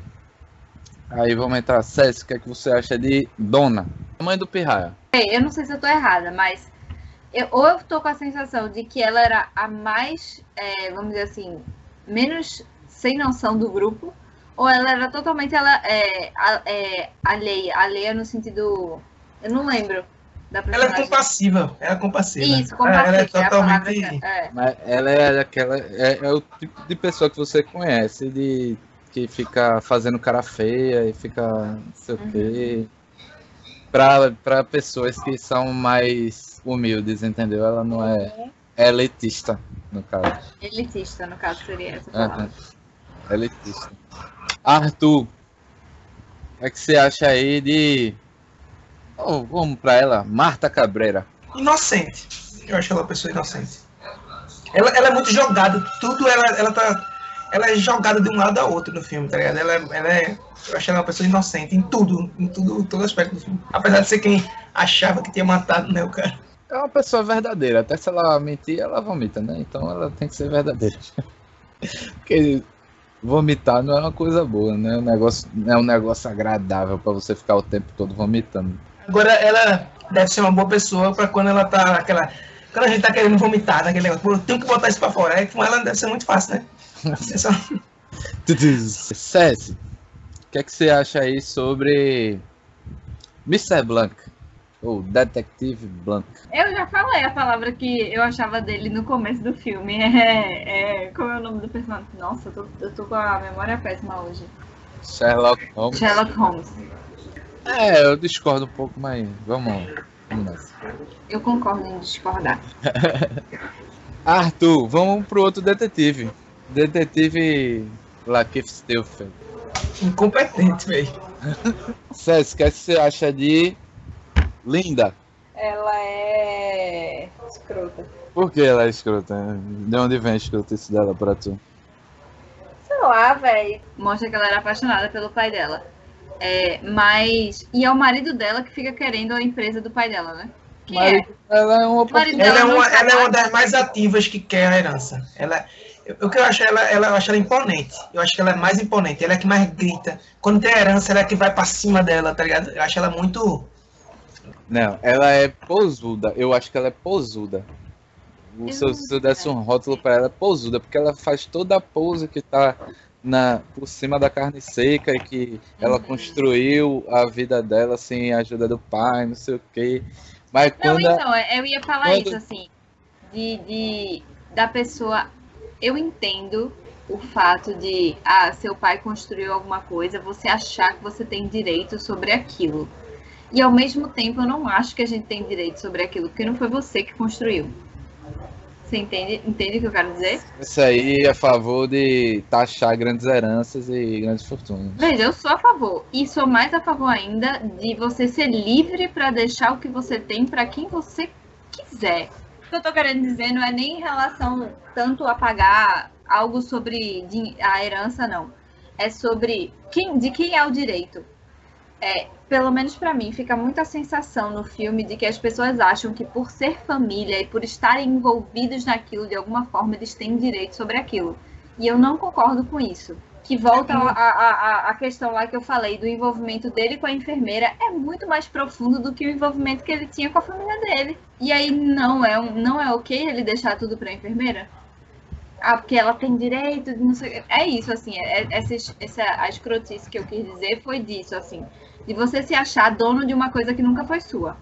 Aí vamos entrar. Cessi, o que, é que você acha de Dona? Mãe do Pirraia. Eu não sei se eu tô errada, mas eu, ou eu tô com a sensação de que ela era a mais, é, vamos dizer assim, menos sem noção do grupo, ou ela era totalmente ela, é, a- é, alheia, alheia no sentido. Eu não lembro da Ela é compassiva. Ela é compassiva. Isso, compassiva. Ela é é a palavra totalmente. que- é. Mas ela é aquela. É, é o tipo de pessoa que você conhece, de que fica fazendo cara feia e fica não sei o quê. Pra, pra pessoas que são mais humildes, entendeu? Ela não é, é elitista, no caso. Elitista, no caso, seria essa palavra. Elitista. Arthur, o que, é que você acha aí de. Oh, vamos pra ela, Marta Cabreira. Inocente. Eu acho ela uma pessoa inocente. Ela, ela é muito jogada. Tudo ela, ela tá. Ela é jogada de um lado a outro no filme, tá ligado? Ela, é- ela é. Eu acho ela uma pessoa inocente em tudo. Em tudo, todo aspecto do filme. Apesar de ser quem achava que tinha matado, né, o cara. É uma pessoa verdadeira. Até se ela mentir, ela vomita, né? Então ela tem que ser verdadeira. [laughs] Porque vomitar não é uma coisa boa, né? É um negócio, não é um negócio agradável pra você ficar o tempo todo vomitando. Agora, ela deve ser uma boa pessoa pra quando ela tá aquela. Quando a gente tá querendo vomitar naquele negócio, pô, eu tenho que botar isso pra fora. Aí com ela deve ser muito fácil, né? César, o que, é que você acha aí sobre Mr. Blanc? Ou Detetive Blanc? Eu já falei a palavra que eu achava dele no começo do filme. [laughs] É, é, como é o nome do personagem? Nossa, eu tô, eu tô com a memória péssima hoje. Sherlock Holmes? Sherlock Holmes. É, eu discordo um pouco, mas vamos, vamos nessa. Eu concordo em discordar. [laughs] Arthur, vamos pro outro detetive. Detetive Lakeith Stanfield. incompetente, velho. César, o que é você acha de Linda? Ela é escrota. Por que ela é escrota? De onde vem a escrotice dela pra tu? Sei lá, velho. Mostra que ela era apaixonada pelo pai dela. É, mas. E é o marido dela que fica querendo a empresa do pai dela, né? Que é? Marido- Ela é uma Marido Ela é, uma, ela é uma das mais ativas que quer a herança. Ela, eu- o que eu acho ela, ela, eu acho ela imponente. Eu acho que ela é mais imponente. Ela é que mais grita. Quando tem a herança, ela é que vai pra cima dela, tá ligado? Eu acho ela muito. Não, ela é posuda. Eu acho que ela é posuda. Eu Se eu, não se eu desse um rótulo pra ela, é posuda, porque ela faz toda a pose que tá na, por cima da carne seca e que ela Uhum. construiu a vida dela sem a ajuda do pai, não sei o quê. Mas Não, quando. a- então, eu ia falar quando- isso, assim, de, de da pessoa. Eu entendo o fato de, ah, seu pai construiu alguma coisa, você achar que você tem direito sobre aquilo. E ao mesmo tempo, eu não acho que a gente tem direito sobre aquilo, porque não foi você que construiu. Você entende, entende o que eu quero dizer? Isso aí é a favor de taxar grandes heranças e grandes fortunas. Veja, eu sou a favor. E sou mais a favor ainda de você ser livre para deixar o que você tem para quem você quiser. O que eu tô querendo dizer não é nem em relação tanto a pagar algo sobre a herança, não. É sobre quem, de quem é o direito. É, pelo menos para mim, fica muita sensação no filme de que as pessoas acham que por ser família e por estarem envolvidos naquilo de alguma forma, eles têm direito sobre aquilo. E eu não concordo com isso que volta a, a, a- a questão lá que eu falei do envolvimento dele com a enfermeira é muito mais profundo do que o envolvimento que ele tinha com a família dele. E aí não é um, não é ok ele deixar tudo para a enfermeira? Ah, porque ela tem direito, de não sei. É isso, assim, é, é- essa, es- essa a escrotice que eu quis dizer foi disso, assim, de você se achar dono de uma coisa que nunca foi sua.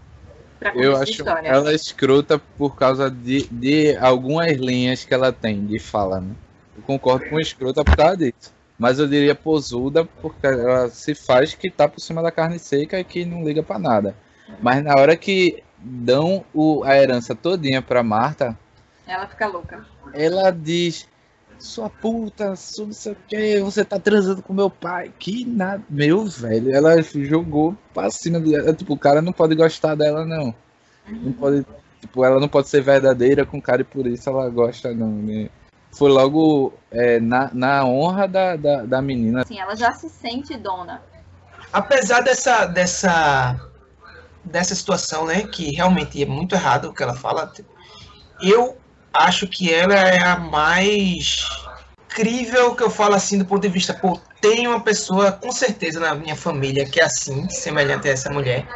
Pra Eu acho história. ela é escrota por causa de, de algumas linhas que ela tem de fala, né? Eu concordo com escrota por causa disso. Mas eu diria posuda porque ela se faz que tá por cima da carne seca e que não liga pra nada. Mas na hora que dão o, a herança todinha pra Marta, Ela fica louca. ela diz: Sua puta, sua não sei o que, você tá transando com meu pai. Que nada. Meu velho, ela jogou pra cima dela. Tipo, o cara não pode gostar dela, não. Não pode. Tipo, ela não pode ser verdadeira com o cara e por isso ela gosta, não. né? Foi logo é, na, na honra da, da, da menina. Assim, ela já se sente dona. Apesar dessa, dessa, dessa situação, né, que realmente é muito errado o que ela fala, eu acho que ela é a mais crível que eu falo assim do ponto de vista, pô, tem uma pessoa com certeza na minha família que é assim, semelhante a essa mulher,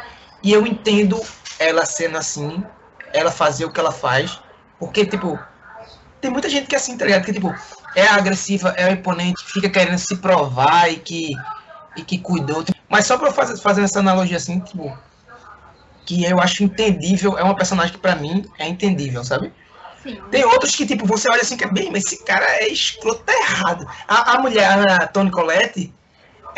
e eu entendo ela sendo assim, ela fazer o que ela faz, porque, tipo, tem muita gente que é assim, tá ligado? Que, tipo, é agressiva, é imponente, fica querendo se provar e que, e que cuidou. Mas só pra eu fazer, fazer essa analogia assim, tipo, que eu acho entendível, é uma personagem que pra mim é entendível, sabe? Sim. Tem outros que, tipo, você olha assim, que é bem, mas esse cara é escroto, tá errado. A, a mulher, a Toni Collette,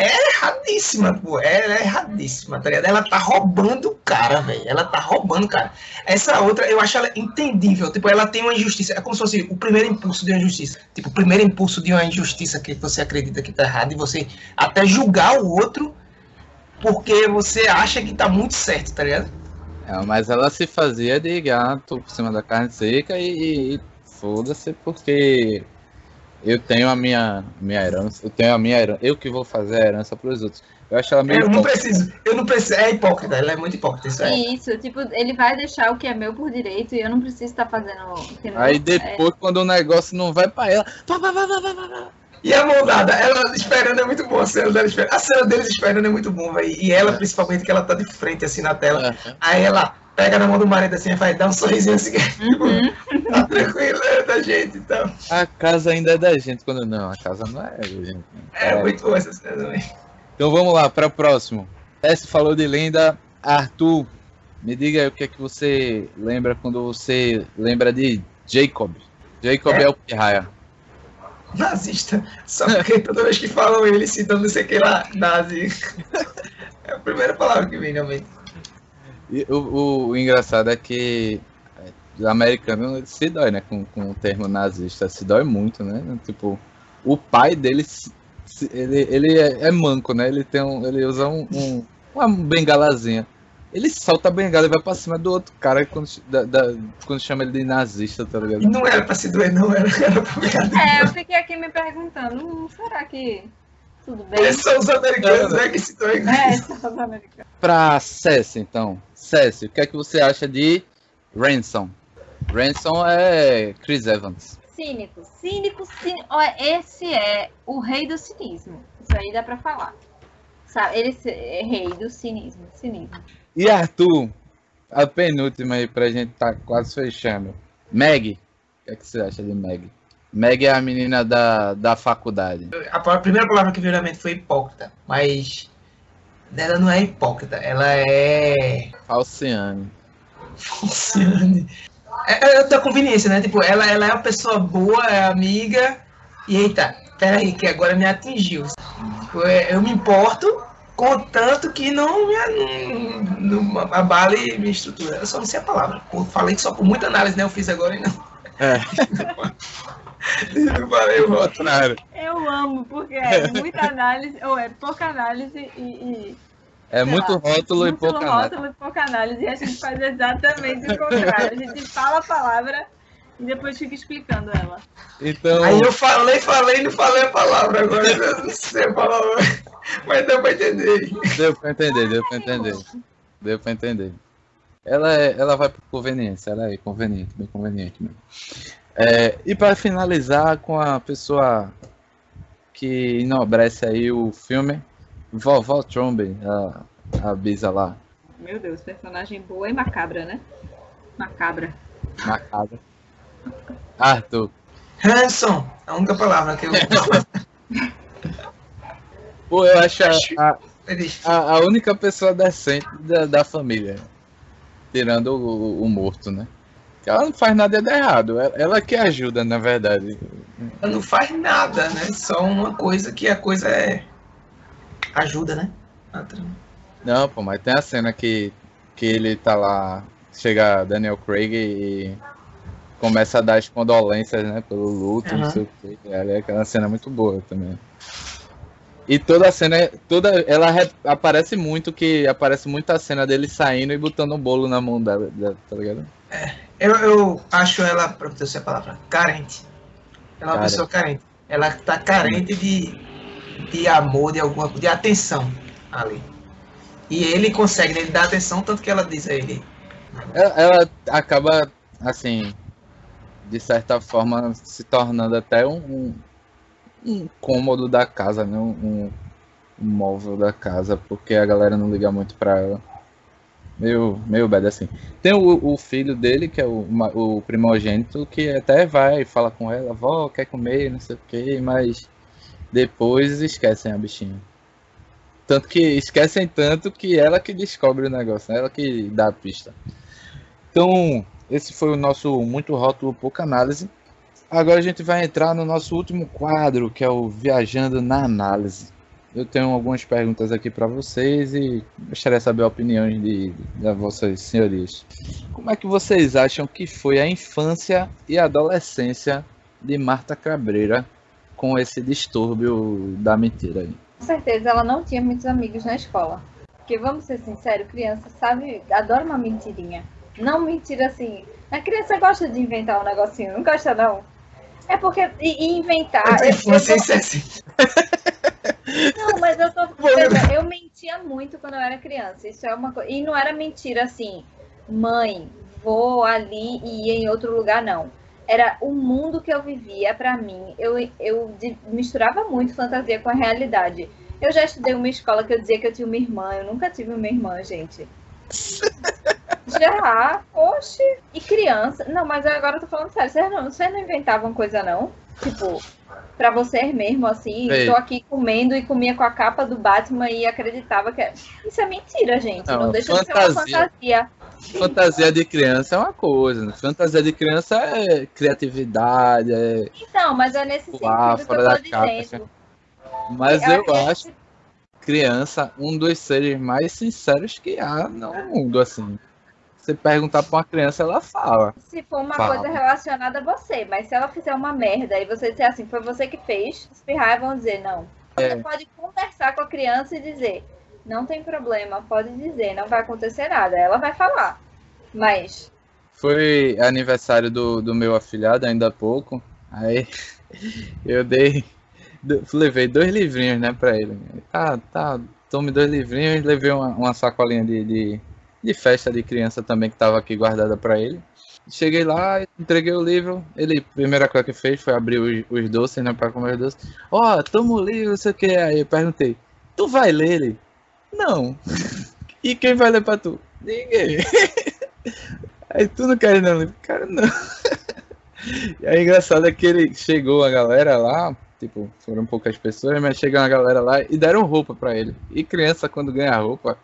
é erradíssima, pô. Ela é erradíssima, tá ligado? Ela tá roubando o cara, velho. Ela tá roubando o cara. Essa outra, eu acho ela entendível. Tipo, ela tem uma injustiça. É como se fosse o primeiro impulso de uma injustiça. Tipo, o primeiro impulso de uma injustiça que você acredita que tá errado e você até julgar o outro porque você acha que tá muito certo, tá ligado? É, mas ela se fazia de gato por cima da carne seca e, e foda-se porque eu tenho a minha, minha herança. Eu tenho a minha herança. Eu que vou fazer a herança pros outros. Eu acho ela meio. Eu não hipócrita. preciso, eu não preciso. É hipócrita, ela é muito hipócrita, isso é. Isso, tipo, ele vai deixar o que é meu por direito e eu não preciso estar fazendo. entendeu? Aí É, depois, quando o negócio não vai pra ela. pá, pá, pá, pá, pá, pá. E a mão dada, ela esperando é muito bom, a cena dela esperando. A cena deles esperando é muito bom, velho. E ela, principalmente, que ela tá de frente, assim, na tela. É. Aí ela pega na mão do marido, assim, e vai dar um sorrisinho assim, Uhum. [laughs] tá tranquilo, é da gente e tal. A casa ainda é da gente. Quando não, a casa não é da gente. É, muito boa essa cena também. Então vamos lá, para o próximo. S falou de lenda. Arthur, me diga aí o que é que você lembra quando você lembra de Jacob. Jacob É? é, o Pirraia. Nazista. Só porque [laughs] toda vez que falam ele citam não sei o que lá, nazi. [laughs] É a primeira palavra que vem na mente. E o, o- o engraçado é que é, o americano se dói, né? Com, com o termo nazista. Se dói muito, né? Tipo, o pai dele se- ele, ele é, é manco, né? Ele tem um, ele usa um, um uma bengalazinha. Ele solta a bengala e vai pra cima do outro cara quando, da, da, quando chama ele de nazista, tá ligado? Não era pra se doer, não, era, era pra É, eu fiquei aqui me perguntando, hum, será que tudo bem? Esses são os americanos, né, que se doem. É, são os americanos. Pra Cess, então. Cess, o que é que você acha de Ransom? Ransom é Chris Evans. Cínico, cínico, cínico. Esse é o rei do cinismo. Isso aí dá pra falar. Sabe, ele é rei do cinismo, cinismo. E Arthur, a penúltima aí pra gente tá quase fechando. Meg, o que, é que você acha de Meg? Meg é a menina da, da faculdade. A primeira palavra que veio na mente foi hipócrita, mas ela não é hipócrita, ela é. Falciane. Falciane. É, é da conveniência, né? Tipo, ela, ela é uma pessoa boa, é amiga, e eita, peraí, que agora me atingiu. Tipo, é, eu me importo, contanto que não me não, não abale minha estrutura. Eu só não sei a palavra. Eu falei que só por muita análise, né? Eu fiz agora e não. É. [laughs] Eu amo, porque é muita análise, ou é pouca análise e. e é muito lá, rótulo muito e pouca rótulo análise. e pouca análise. E a gente faz exatamente o contrário. A gente fala a palavra e depois fica explicando ela. Então... Aí eu falei, falei, não falei a palavra agora. Eu não sei a palavra. Mas deu pra entender. Deu pra entender, deu pra entender. Deu pra entender. Ela, é, ela vai por conveniência, ela é conveniente, bem conveniente mesmo. É, e para finalizar com a pessoa que enobrece aí o filme, Vovó Trombe, a, a Bisa lá. Meu Deus, personagem boa e macabra, né? Macabra. Macabra. Arthur. Hanson, a única palavra que eu. [laughs] Pô, eu acho a, a, a, única pessoa decente da, da família. Tirando o, o, morto, né? Ela não faz nada de errado. Ela, ela que ajuda, na verdade. Ela não faz nada, né? Só uma coisa que a coisa é. Ajuda, né? Não, pô, mas tem a cena que, que ele tá lá. Chega Daniel Craig e começa a dar as condolências, né? Pelo luto, uhum. não sei o que. É aquela cena muito boa também. E toda a cena, toda, ela aparece muito que aparece muita cena dele saindo e botando um bolo na mão dela, tá ligado? É, eu, eu acho ela, pra ter a palavra, carente. Ela é uma pessoa carente. Ela tá carente de, de amor, de alguma de atenção ali. E ele consegue, ele dá atenção, tanto que ela diz a ele. Ela, ela acaba, assim, de certa forma, se tornando até um, um cômodo da casa, né? Um, um, móvel da casa, porque a galera não liga muito pra ela. Meio, meio bad assim. Tem o, o filho dele, que é o, o primogênito, que até vai fala com ela, vó, quer comer, não sei o que, mas depois esquecem a bichinha. Tanto que esquecem tanto que ela que descobre o negócio, né? ela que dá a pista. Então, esse foi o nosso muito rótulo, pouca análise. Agora a gente vai entrar no nosso último quadro, que é o Viajando na Análise. Eu tenho algumas perguntas aqui para vocês e gostaria de saber a opinião de, de vossas senhorias. Como é que vocês acham que foi a infância e a adolescência de Marta Cabreira com esse distúrbio da mentira aí? Com certeza ela não tinha muitos amigos na escola. Porque vamos ser sinceros, criança sabe, adora uma mentirinha. Não mentira assim. A criança gosta de inventar um negocinho, não gosta não? É porque e, inventar. Eu, eu, eu, assim. [laughs] Não, mas eu tô. Eu mentia muito quando eu era criança. Isso é uma coisa. E não era mentira assim, mãe, vou ali e ir em outro lugar, não. Era o mundo que eu vivia para mim. Eu, eu misturava muito fantasia com a realidade. Eu já estudei uma escola que eu dizia que eu tinha uma irmã. Eu nunca tive uma irmã, gente. [laughs] Já, oxe. E criança. Não, mas agora eu tô falando sério. Vocês não, vocês não inventavam coisa, não? Tipo, pra vocês mesmo, assim, Ei. tô aqui comendo e comia com a capa do Batman e acreditava que. Isso é mentira, gente. Não, não deixa fantasia. de ser uma fantasia. Fantasia de criança é uma coisa, né? Fantasia de criança é criatividade, é. Então, mas é nesse sentido que eu tô dizendo. Capa, assim. Mas eu, eu acho criança um dos seres mais sinceros que há no mundo, assim. Você perguntar pra uma criança, ela fala. Se for uma fala. coisa relacionada a você, mas se ela fizer uma merda e você disser assim, foi você que fez, espirrar vão dizer, não, Você é. pode conversar com a criança e dizer, não tem problema, pode dizer, não vai acontecer nada. Ela vai falar. Mas. Foi aniversário do, do meu afilhado ainda há pouco. Aí [laughs] eu dei. Levei dois livrinhos, né, pra ele. Ah, tá, tome dois livrinhos. Levei uma, uma sacolinha de, de, de, festa de criança também que tava aqui guardada pra ele. Cheguei lá, entreguei o livro. Ele, primeira coisa que fez foi abrir os, os doces, né, pra comer os doces. Ó, oh, toma o livro, não sei o que. Aí eu perguntei, tu vai ler ele? Não. [laughs] E quem vai ler pra tu? Ninguém. [laughs] Aí tu não quer ler? Cara, não. [laughs] E aí engraçado é que ele chegou a galera lá, tipo, foram poucas pessoas, mas chegou a galera lá e deram roupa para ele. E criança quando ganha roupa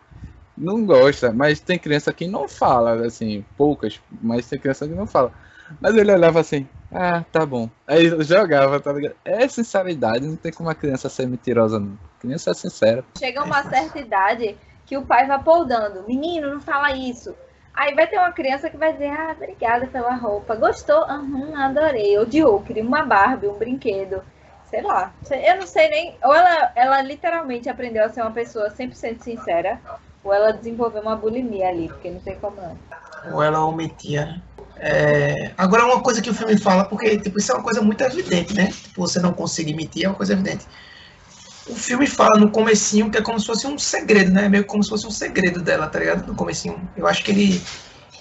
não gosta, mas tem criança que não fala, assim, poucas, mas tem criança que não fala. Mas ele olhava assim, ah, tá bom. Aí jogava, tá ligado? É sinceridade, não tem como a criança ser mentirosa, não. A criança é sincera. Chega uma certa idade que o pai vai podando. Menino, não fala isso. Aí vai ter uma criança que vai dizer, ah, obrigada pela roupa. Gostou? Uhum, adorei. Odiou, queria uma Barbie, um brinquedo. Sei lá. Eu não sei nem. Ou ela, ela literalmente aprendeu a ser uma pessoa 100% sincera, ou ela desenvolveu uma bulimia ali, porque não tem como não. Ou ela omitia. É... Agora, uma coisa que o filme fala, porque tipo, isso é uma coisa muito evidente, né? Tipo, você não conseguir mentir é uma coisa evidente o filme fala no comecinho que é como se fosse um segredo, né? Meio como se fosse um segredo dela, tá ligado? No comecinho. Eu acho que ele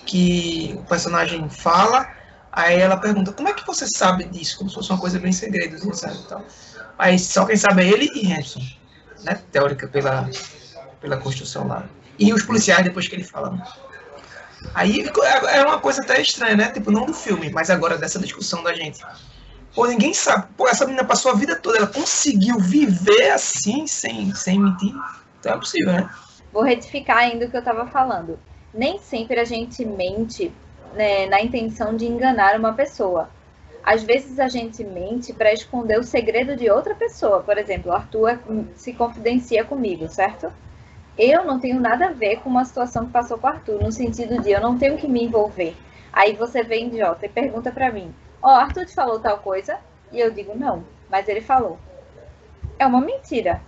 que o personagem fala, aí ela pergunta: "Como é que você sabe disso?" Como se fosse uma coisa bem segredo, assim, sabe? Então, aí só quem sabe é ele e Hanson, né? Teórica pela pela construção lá. E os policiais depois que ele fala. Né? Aí é uma coisa até estranha, né? Tipo, não do filme, mas agora dessa discussão da gente. Pô, ninguém sabe. Pô, essa menina passou a vida toda, ela conseguiu viver assim, sem, sem mentir. Então é possível, né? Vou retificar ainda o que eu tava falando. Nem sempre a gente mente né, na intenção de enganar uma pessoa. Às vezes a gente mente para esconder o segredo de outra pessoa. Por exemplo, Arthur se confidencia comigo, certo? Eu não tenho nada a ver com uma situação que passou com o Arthur, no sentido de eu não tenho que me envolver. Aí você vem, idiota, e pergunta para mim: Ó, oh, Arthur te falou tal coisa? E eu digo, não, mas ele falou. É uma mentira.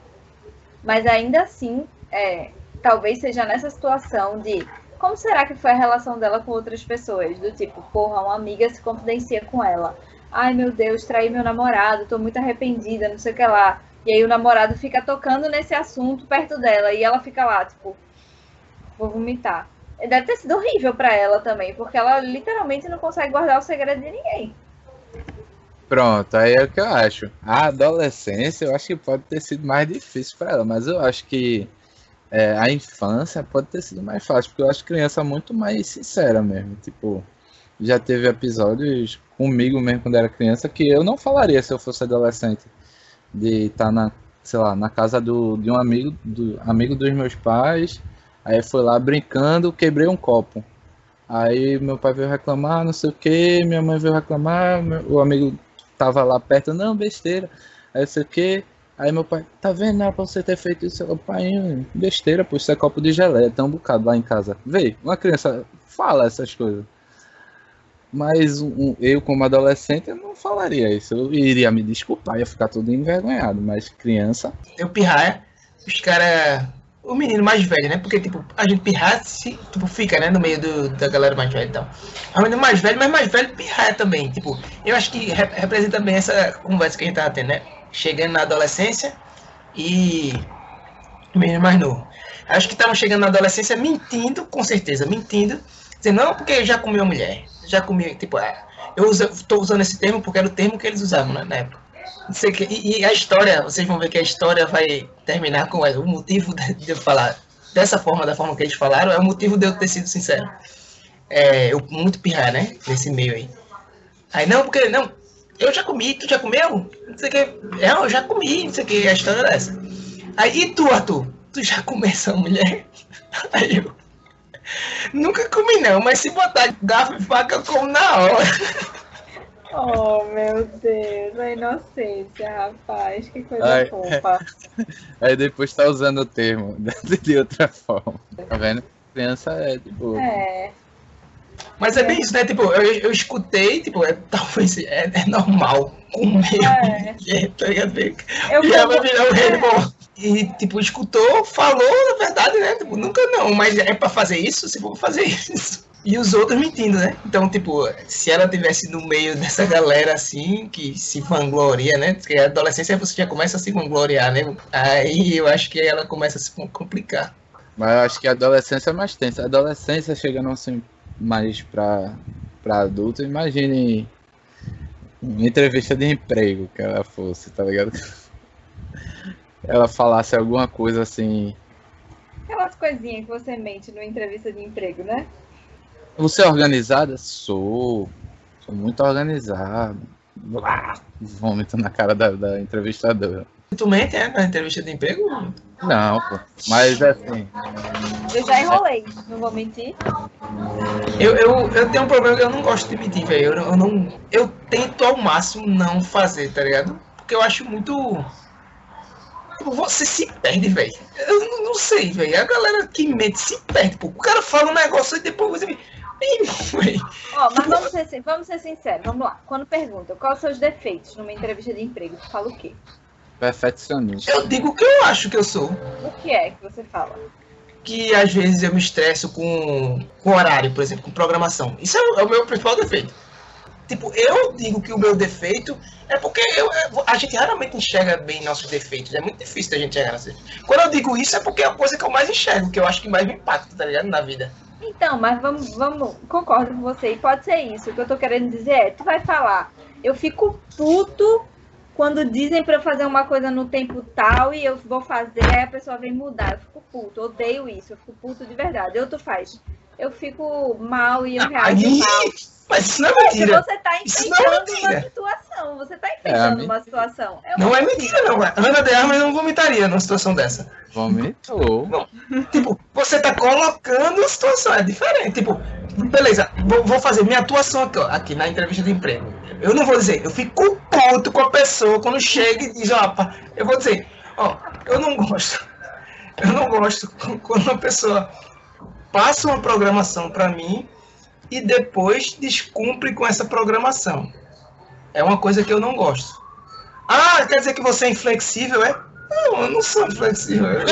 Mas ainda assim, é, talvez seja nessa situação de como será que foi a relação dela com outras pessoas? Do tipo, porra, uma amiga se confidencia com ela. Ai meu Deus, traí meu namorado, tô muito arrependida, não sei o que lá. E aí o namorado fica tocando nesse assunto perto dela e ela fica lá, tipo, vou vomitar. Deve ter sido horrível para ela também, porque ela literalmente não consegue guardar o segredo de ninguém. Pronto, aí é o que eu acho. A adolescência eu acho que pode ter sido mais difícil para ela, mas eu acho que é, a infância pode ter sido mais fácil, porque eu acho criança muito mais sincera mesmo. Tipo, já teve episódios comigo mesmo quando era criança que eu não falaria se eu fosse adolescente. De estar tá na, sei lá, na casa do, de um amigo, do amigo dos meus pais, aí foi lá brincando, quebrei um copo. Aí meu pai veio reclamar, não sei o que, minha mãe veio reclamar, meu, o amigo tava lá perto, não, besteira. Aí sei o que. Aí meu pai, tá vendo, não pra você ter feito isso. O pai, besteira, pô, isso é copo de geleia, tem um bocado lá em casa. Vê, uma criança fala essas coisas. Mas um, eu, como adolescente, eu não falaria isso. Eu iria me desculpar, ia ficar todo envergonhado. Mas criança. Eu pirraia, os caras o menino mais velho, né? Porque, tipo, a gente pirraia, se, tipo, fica, né? No meio do, da galera mais velha e tal. O menino mais velho, mas mais velho pirraia também. Tipo, eu acho que re representa bem essa conversa que a gente tava tendo, né? Chegando na adolescência e o menino mais novo. Acho que estavam chegando na adolescência mentindo, com certeza, mentindo. Dizendo, não, porque já comeu mulher. Já comi, tipo, é, eu tô usando esse termo porque era o termo que eles usavam né, na época. E, a história, vocês vão ver que a história vai terminar com o motivo de eu falar dessa forma, da forma que eles falaram, é o motivo de eu ter sido sincero. É, eu muito pirrar, né? Nesse meio aí. Aí, não, porque, não, eu já comi, tu já comeu? Não sei o que. Não, eu já comi, não sei o que, a história é essa. Aí, e tu, Arthur? Tu já comeu essa mulher? [laughs] Aí eu. Nunca comi não, mas se botar garfo e faca eu como na hora. Oh, meu Deus, a inocência, rapaz, que coisa Ai, fofa. [laughs] Aí depois tá usando o termo [laughs] de outra forma. Tá vendo? Criança é de boa. É. Mas é bem isso, né? Tipo, eu, eu escutei, tipo, é, [laughs] talvez é, é normal comer É. é. tá ligado? Eu e como- vai virar o rei do bolo. E, tipo, escutou, falou, na verdade, né? Tipo, nunca não, mas é pra fazer isso, se for fazer [laughs] isso. E os outros mentindo, né? Então, tipo, se ela tivesse no meio dessa galera assim, que se vangloria, né? Porque a adolescência você já começa a se vangloriar, né? Aí eu acho que ela começa a se complicar. Mas eu acho que a adolescência é mais tensa. A adolescência chegando assim mais pra, pra adulto, imagine uma entrevista de emprego que ela fosse, tá ligado? Ela falasse alguma coisa assim. Aquelas coisinhas que você mente numa entrevista de emprego, né? Você é organizada? Sou. Sou muito organizado. Vômito na cara da, da entrevistadora. Tu mente, é? Na entrevista de emprego? Não, pô. Mas assim, Eu já enrolei, não vou mentir. Eu, eu, eu tenho um problema que eu não gosto de mentir, velho. Eu, eu não. Eu tento ao máximo não fazer, tá ligado? Porque eu acho muito. Você se perde, velho. Eu não, não sei, velho. A galera que mente se perde, pô. O cara fala um negócio e depois você. Ó, mas vamos ser, vamos ser sinceros, vamos lá. Quando pergunta quais os seus defeitos numa entrevista de emprego, tu fala o quê? perfeccionista. Eu digo o que eu acho que eu sou. O que é que você fala? Que às vezes eu me estresso com, com horário, por exemplo, com programação. Isso é o, é o meu principal defeito. Tipo, eu digo que o meu defeito é porque eu- eu- a gente raramente enxerga bem nossos defeitos. É muito difícil da gente enxergar defeitos. Quando eu digo isso é porque é a coisa que eu mais enxergo, que eu acho que mais me impacta, tá ligado? Na vida. Então, mas vamos, vamos, concordo com você, e pode ser isso. O que eu tô querendo dizer é, tu vai falar, eu fico puto quando dizem pra eu fazer uma coisa no tempo tal e eu vou fazer, aí a pessoa vem mudar. Eu fico puto, odeio isso, eu fico puto de verdade. Ou tu faz, eu fico mal e eu reajo Aí, mal. mas isso não é Porque mentira. você tá não é enfrentando uma mentira. situação, você tá É, enfrentando amigo. uma situação. É uma Não é coisa. mentira, não. Ana de Armas não vomitaria numa situação dessa. Vomitou. Tipo, você tá colocando a situação, é diferente. Tipo, beleza, vou, vou fazer minha atuação aqui, ó, aqui na entrevista de emprego. Eu não vou dizer, eu fico puto com a pessoa quando chega e diz, ó, eu vou dizer, ó, eu não gosto. Eu não gosto [laughs] quando uma pessoa passa uma programação pra mim e depois descumpre com essa programação. É uma coisa que eu não gosto. Ah, quer dizer que você é inflexível, é? Não, eu não sou inflexível. É. [laughs]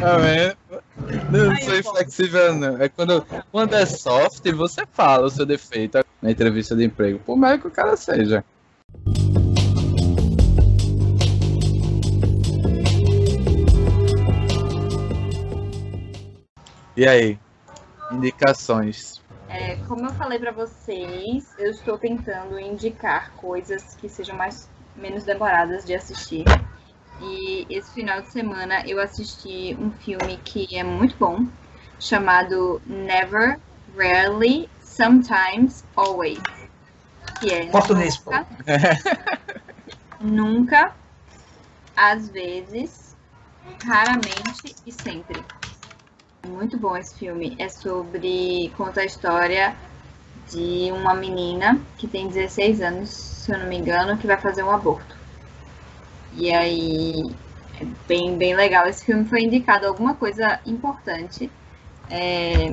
Tá vendo? Não sou inflexível, não. É quando, quando é soft, você fala o seu defeito na entrevista de emprego, por mais que o cara seja. E aí? Indicações. É, como eu falei pra vocês, eu estou tentando indicar coisas que sejam mais menos demoradas de assistir. E esse final de semana eu assisti um filme que é muito bom, chamado Never, Rarely, Sometimes, Always. Que é Português, [laughs] pô. nunca, às vezes, raramente e sempre. Muito bom esse filme. É sobre. conta a história de uma menina que tem 16 anos, se eu não me engano, que vai fazer um aborto. E aí é bem, bem legal. Esse filme foi indicado alguma coisa importante, é,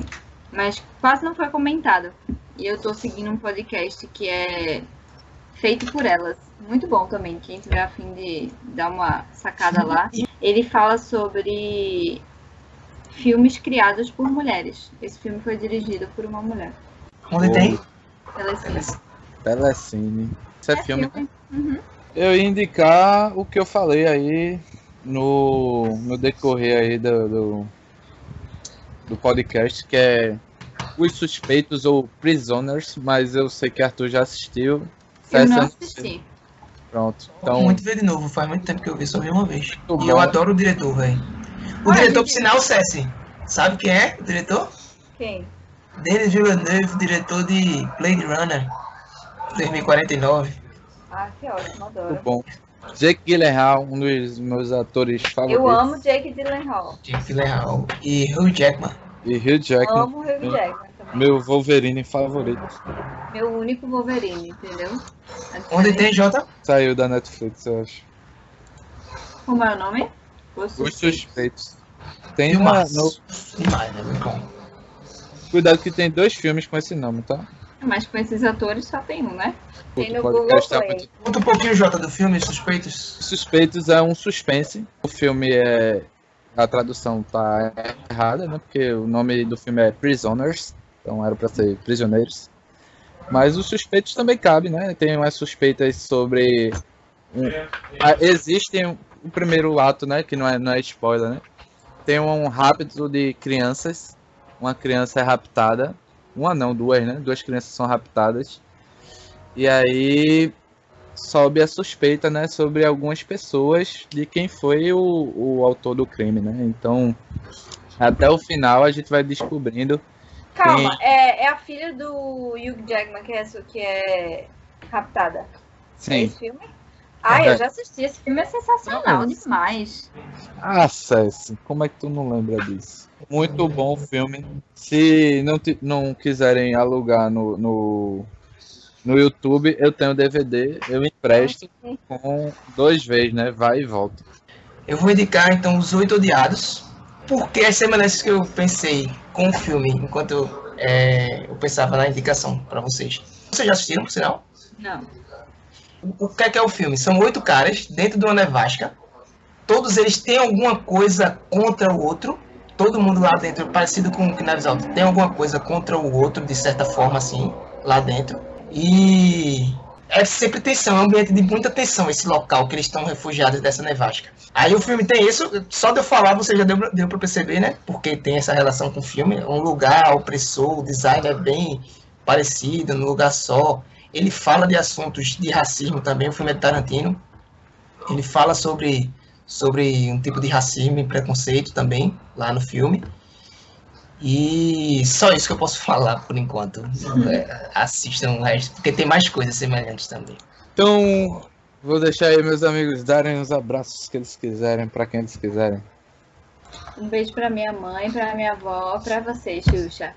mas quase não foi comentado. E eu tô seguindo um podcast que é feito por elas. Muito bom também. Quem tiver a fim de dar uma sacada lá. [laughs] Ele fala sobre filmes criados por mulheres. Esse filme foi dirigido por uma mulher. Onde tem? Telecine. Telecine. Isso é, É filme. filme. Uhum. Eu ia indicar o que eu falei aí no, no decorrer aí do, do, do podcast, que é Os Suspeitos ou Prisoners, mas eu sei que Arthur já assistiu. Eu não assisti. Pronto. Então, muito ver de novo, faz muito tempo que eu vi, só vi uma vez. Muito e eu bom. adoro o diretor, velho. O Ah, diretor, gente- por sinal, Cessi. Sabe quem é o diretor? Quem? Denis Villeneuve, diretor de Blade Runner 2049. Ah, que ótimo, adoro. muito bom. Jake Gyllenhaal, um dos meus atores favoritos. Eu amo Jake Gyllenhaal. Jake Gyllenhaal e Hugh Jackman. E Hugh Jackman, Amo o Hugh Jackman também. meu Wolverine favorito. Meu único Wolverine, entendeu? Onde tem J? Saiu da Netflix, eu acho. Como é o nome? Os Os Suspeitos. Tem Márcio. no, né? Cuidado que tem dois filmes com esse nome, tá? Mas com esses atores só tem um, né? Tem no Google Play. Conta um pouquinho, Jota, do filme Suspeitos. Suspeitos é um suspense. O filme é. A tradução tá errada, né? Porque o nome do filme é Prisoners. Então era pra ser Prisioneiros. Mas os suspeitos também cabe, né? Tem umas suspeitas sobre. um- ah, Existem o primeiro ato, né? Que não é, não é spoiler, né? Tem um rapto de crianças. Uma criança é raptada. Uma não, duas, né? Duas crianças são raptadas. E aí sobe a suspeita, né, sobre algumas pessoas de quem foi o, o autor do crime, né? Então, até o final a gente vai descobrindo. Calma, é, é a filha do Hugh Jackman que é, que é raptada. É Sim. esse filme? Ai, eu já assisti. Esse filme é sensacional demais. Ah, César, como é que tu não lembra disso? Muito bom o filme. Se não, não quiserem alugar no, no, no YouTube, eu tenho DVD, eu empresto com dois vezes, né? Vai e volta. Eu vou indicar então Os Oito Odiados, porque as semelhanças que eu pensei com o filme, enquanto eu, é, eu pensava na indicação para vocês. Vocês já assistiram, por sinal? Não. O que é que é o filme? São oito caras dentro de uma nevasca. Todos eles têm alguma coisa contra o outro. Todo mundo lá dentro, parecido com o Knives Out, tem alguma coisa contra o outro, de certa forma, assim, lá dentro. E é sempre tensão, é um ambiente de muita tensão esse local que eles estão refugiados dessa nevasca. Aí o filme tem isso, só de eu falar você já deu, deu pra perceber, né? Porque tem essa relação com o filme. Um lugar opressor, o design é bem parecido, num lugar só. Ele fala de assuntos de racismo também, o filme é de Tarantino. Ele fala sobre, sobre um tipo de racismo e preconceito também, lá no filme. E só isso que eu posso [laughs] falar por enquanto. É, assistam o resto, porque tem mais coisas semelhantes também. Então, vou deixar aí meus amigos darem os abraços que eles quiserem, pra quem eles quiserem. Um beijo pra minha mãe, pra minha avó, pra você, Xuxa.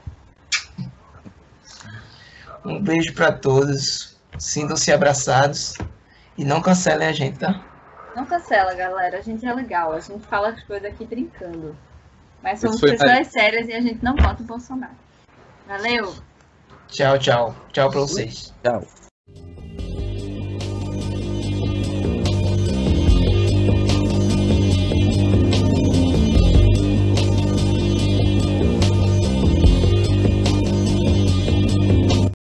Um beijo pra todos. Sintam-se abraçados. E não cancelem a gente, tá? Não cancela, galera. A gente é legal. A gente fala as coisas aqui brincando. Mas somos foi pessoas sérias e a gente não vota o Bolsonaro. Valeu! Tchau, tchau. Tchau pra vocês. Tchau.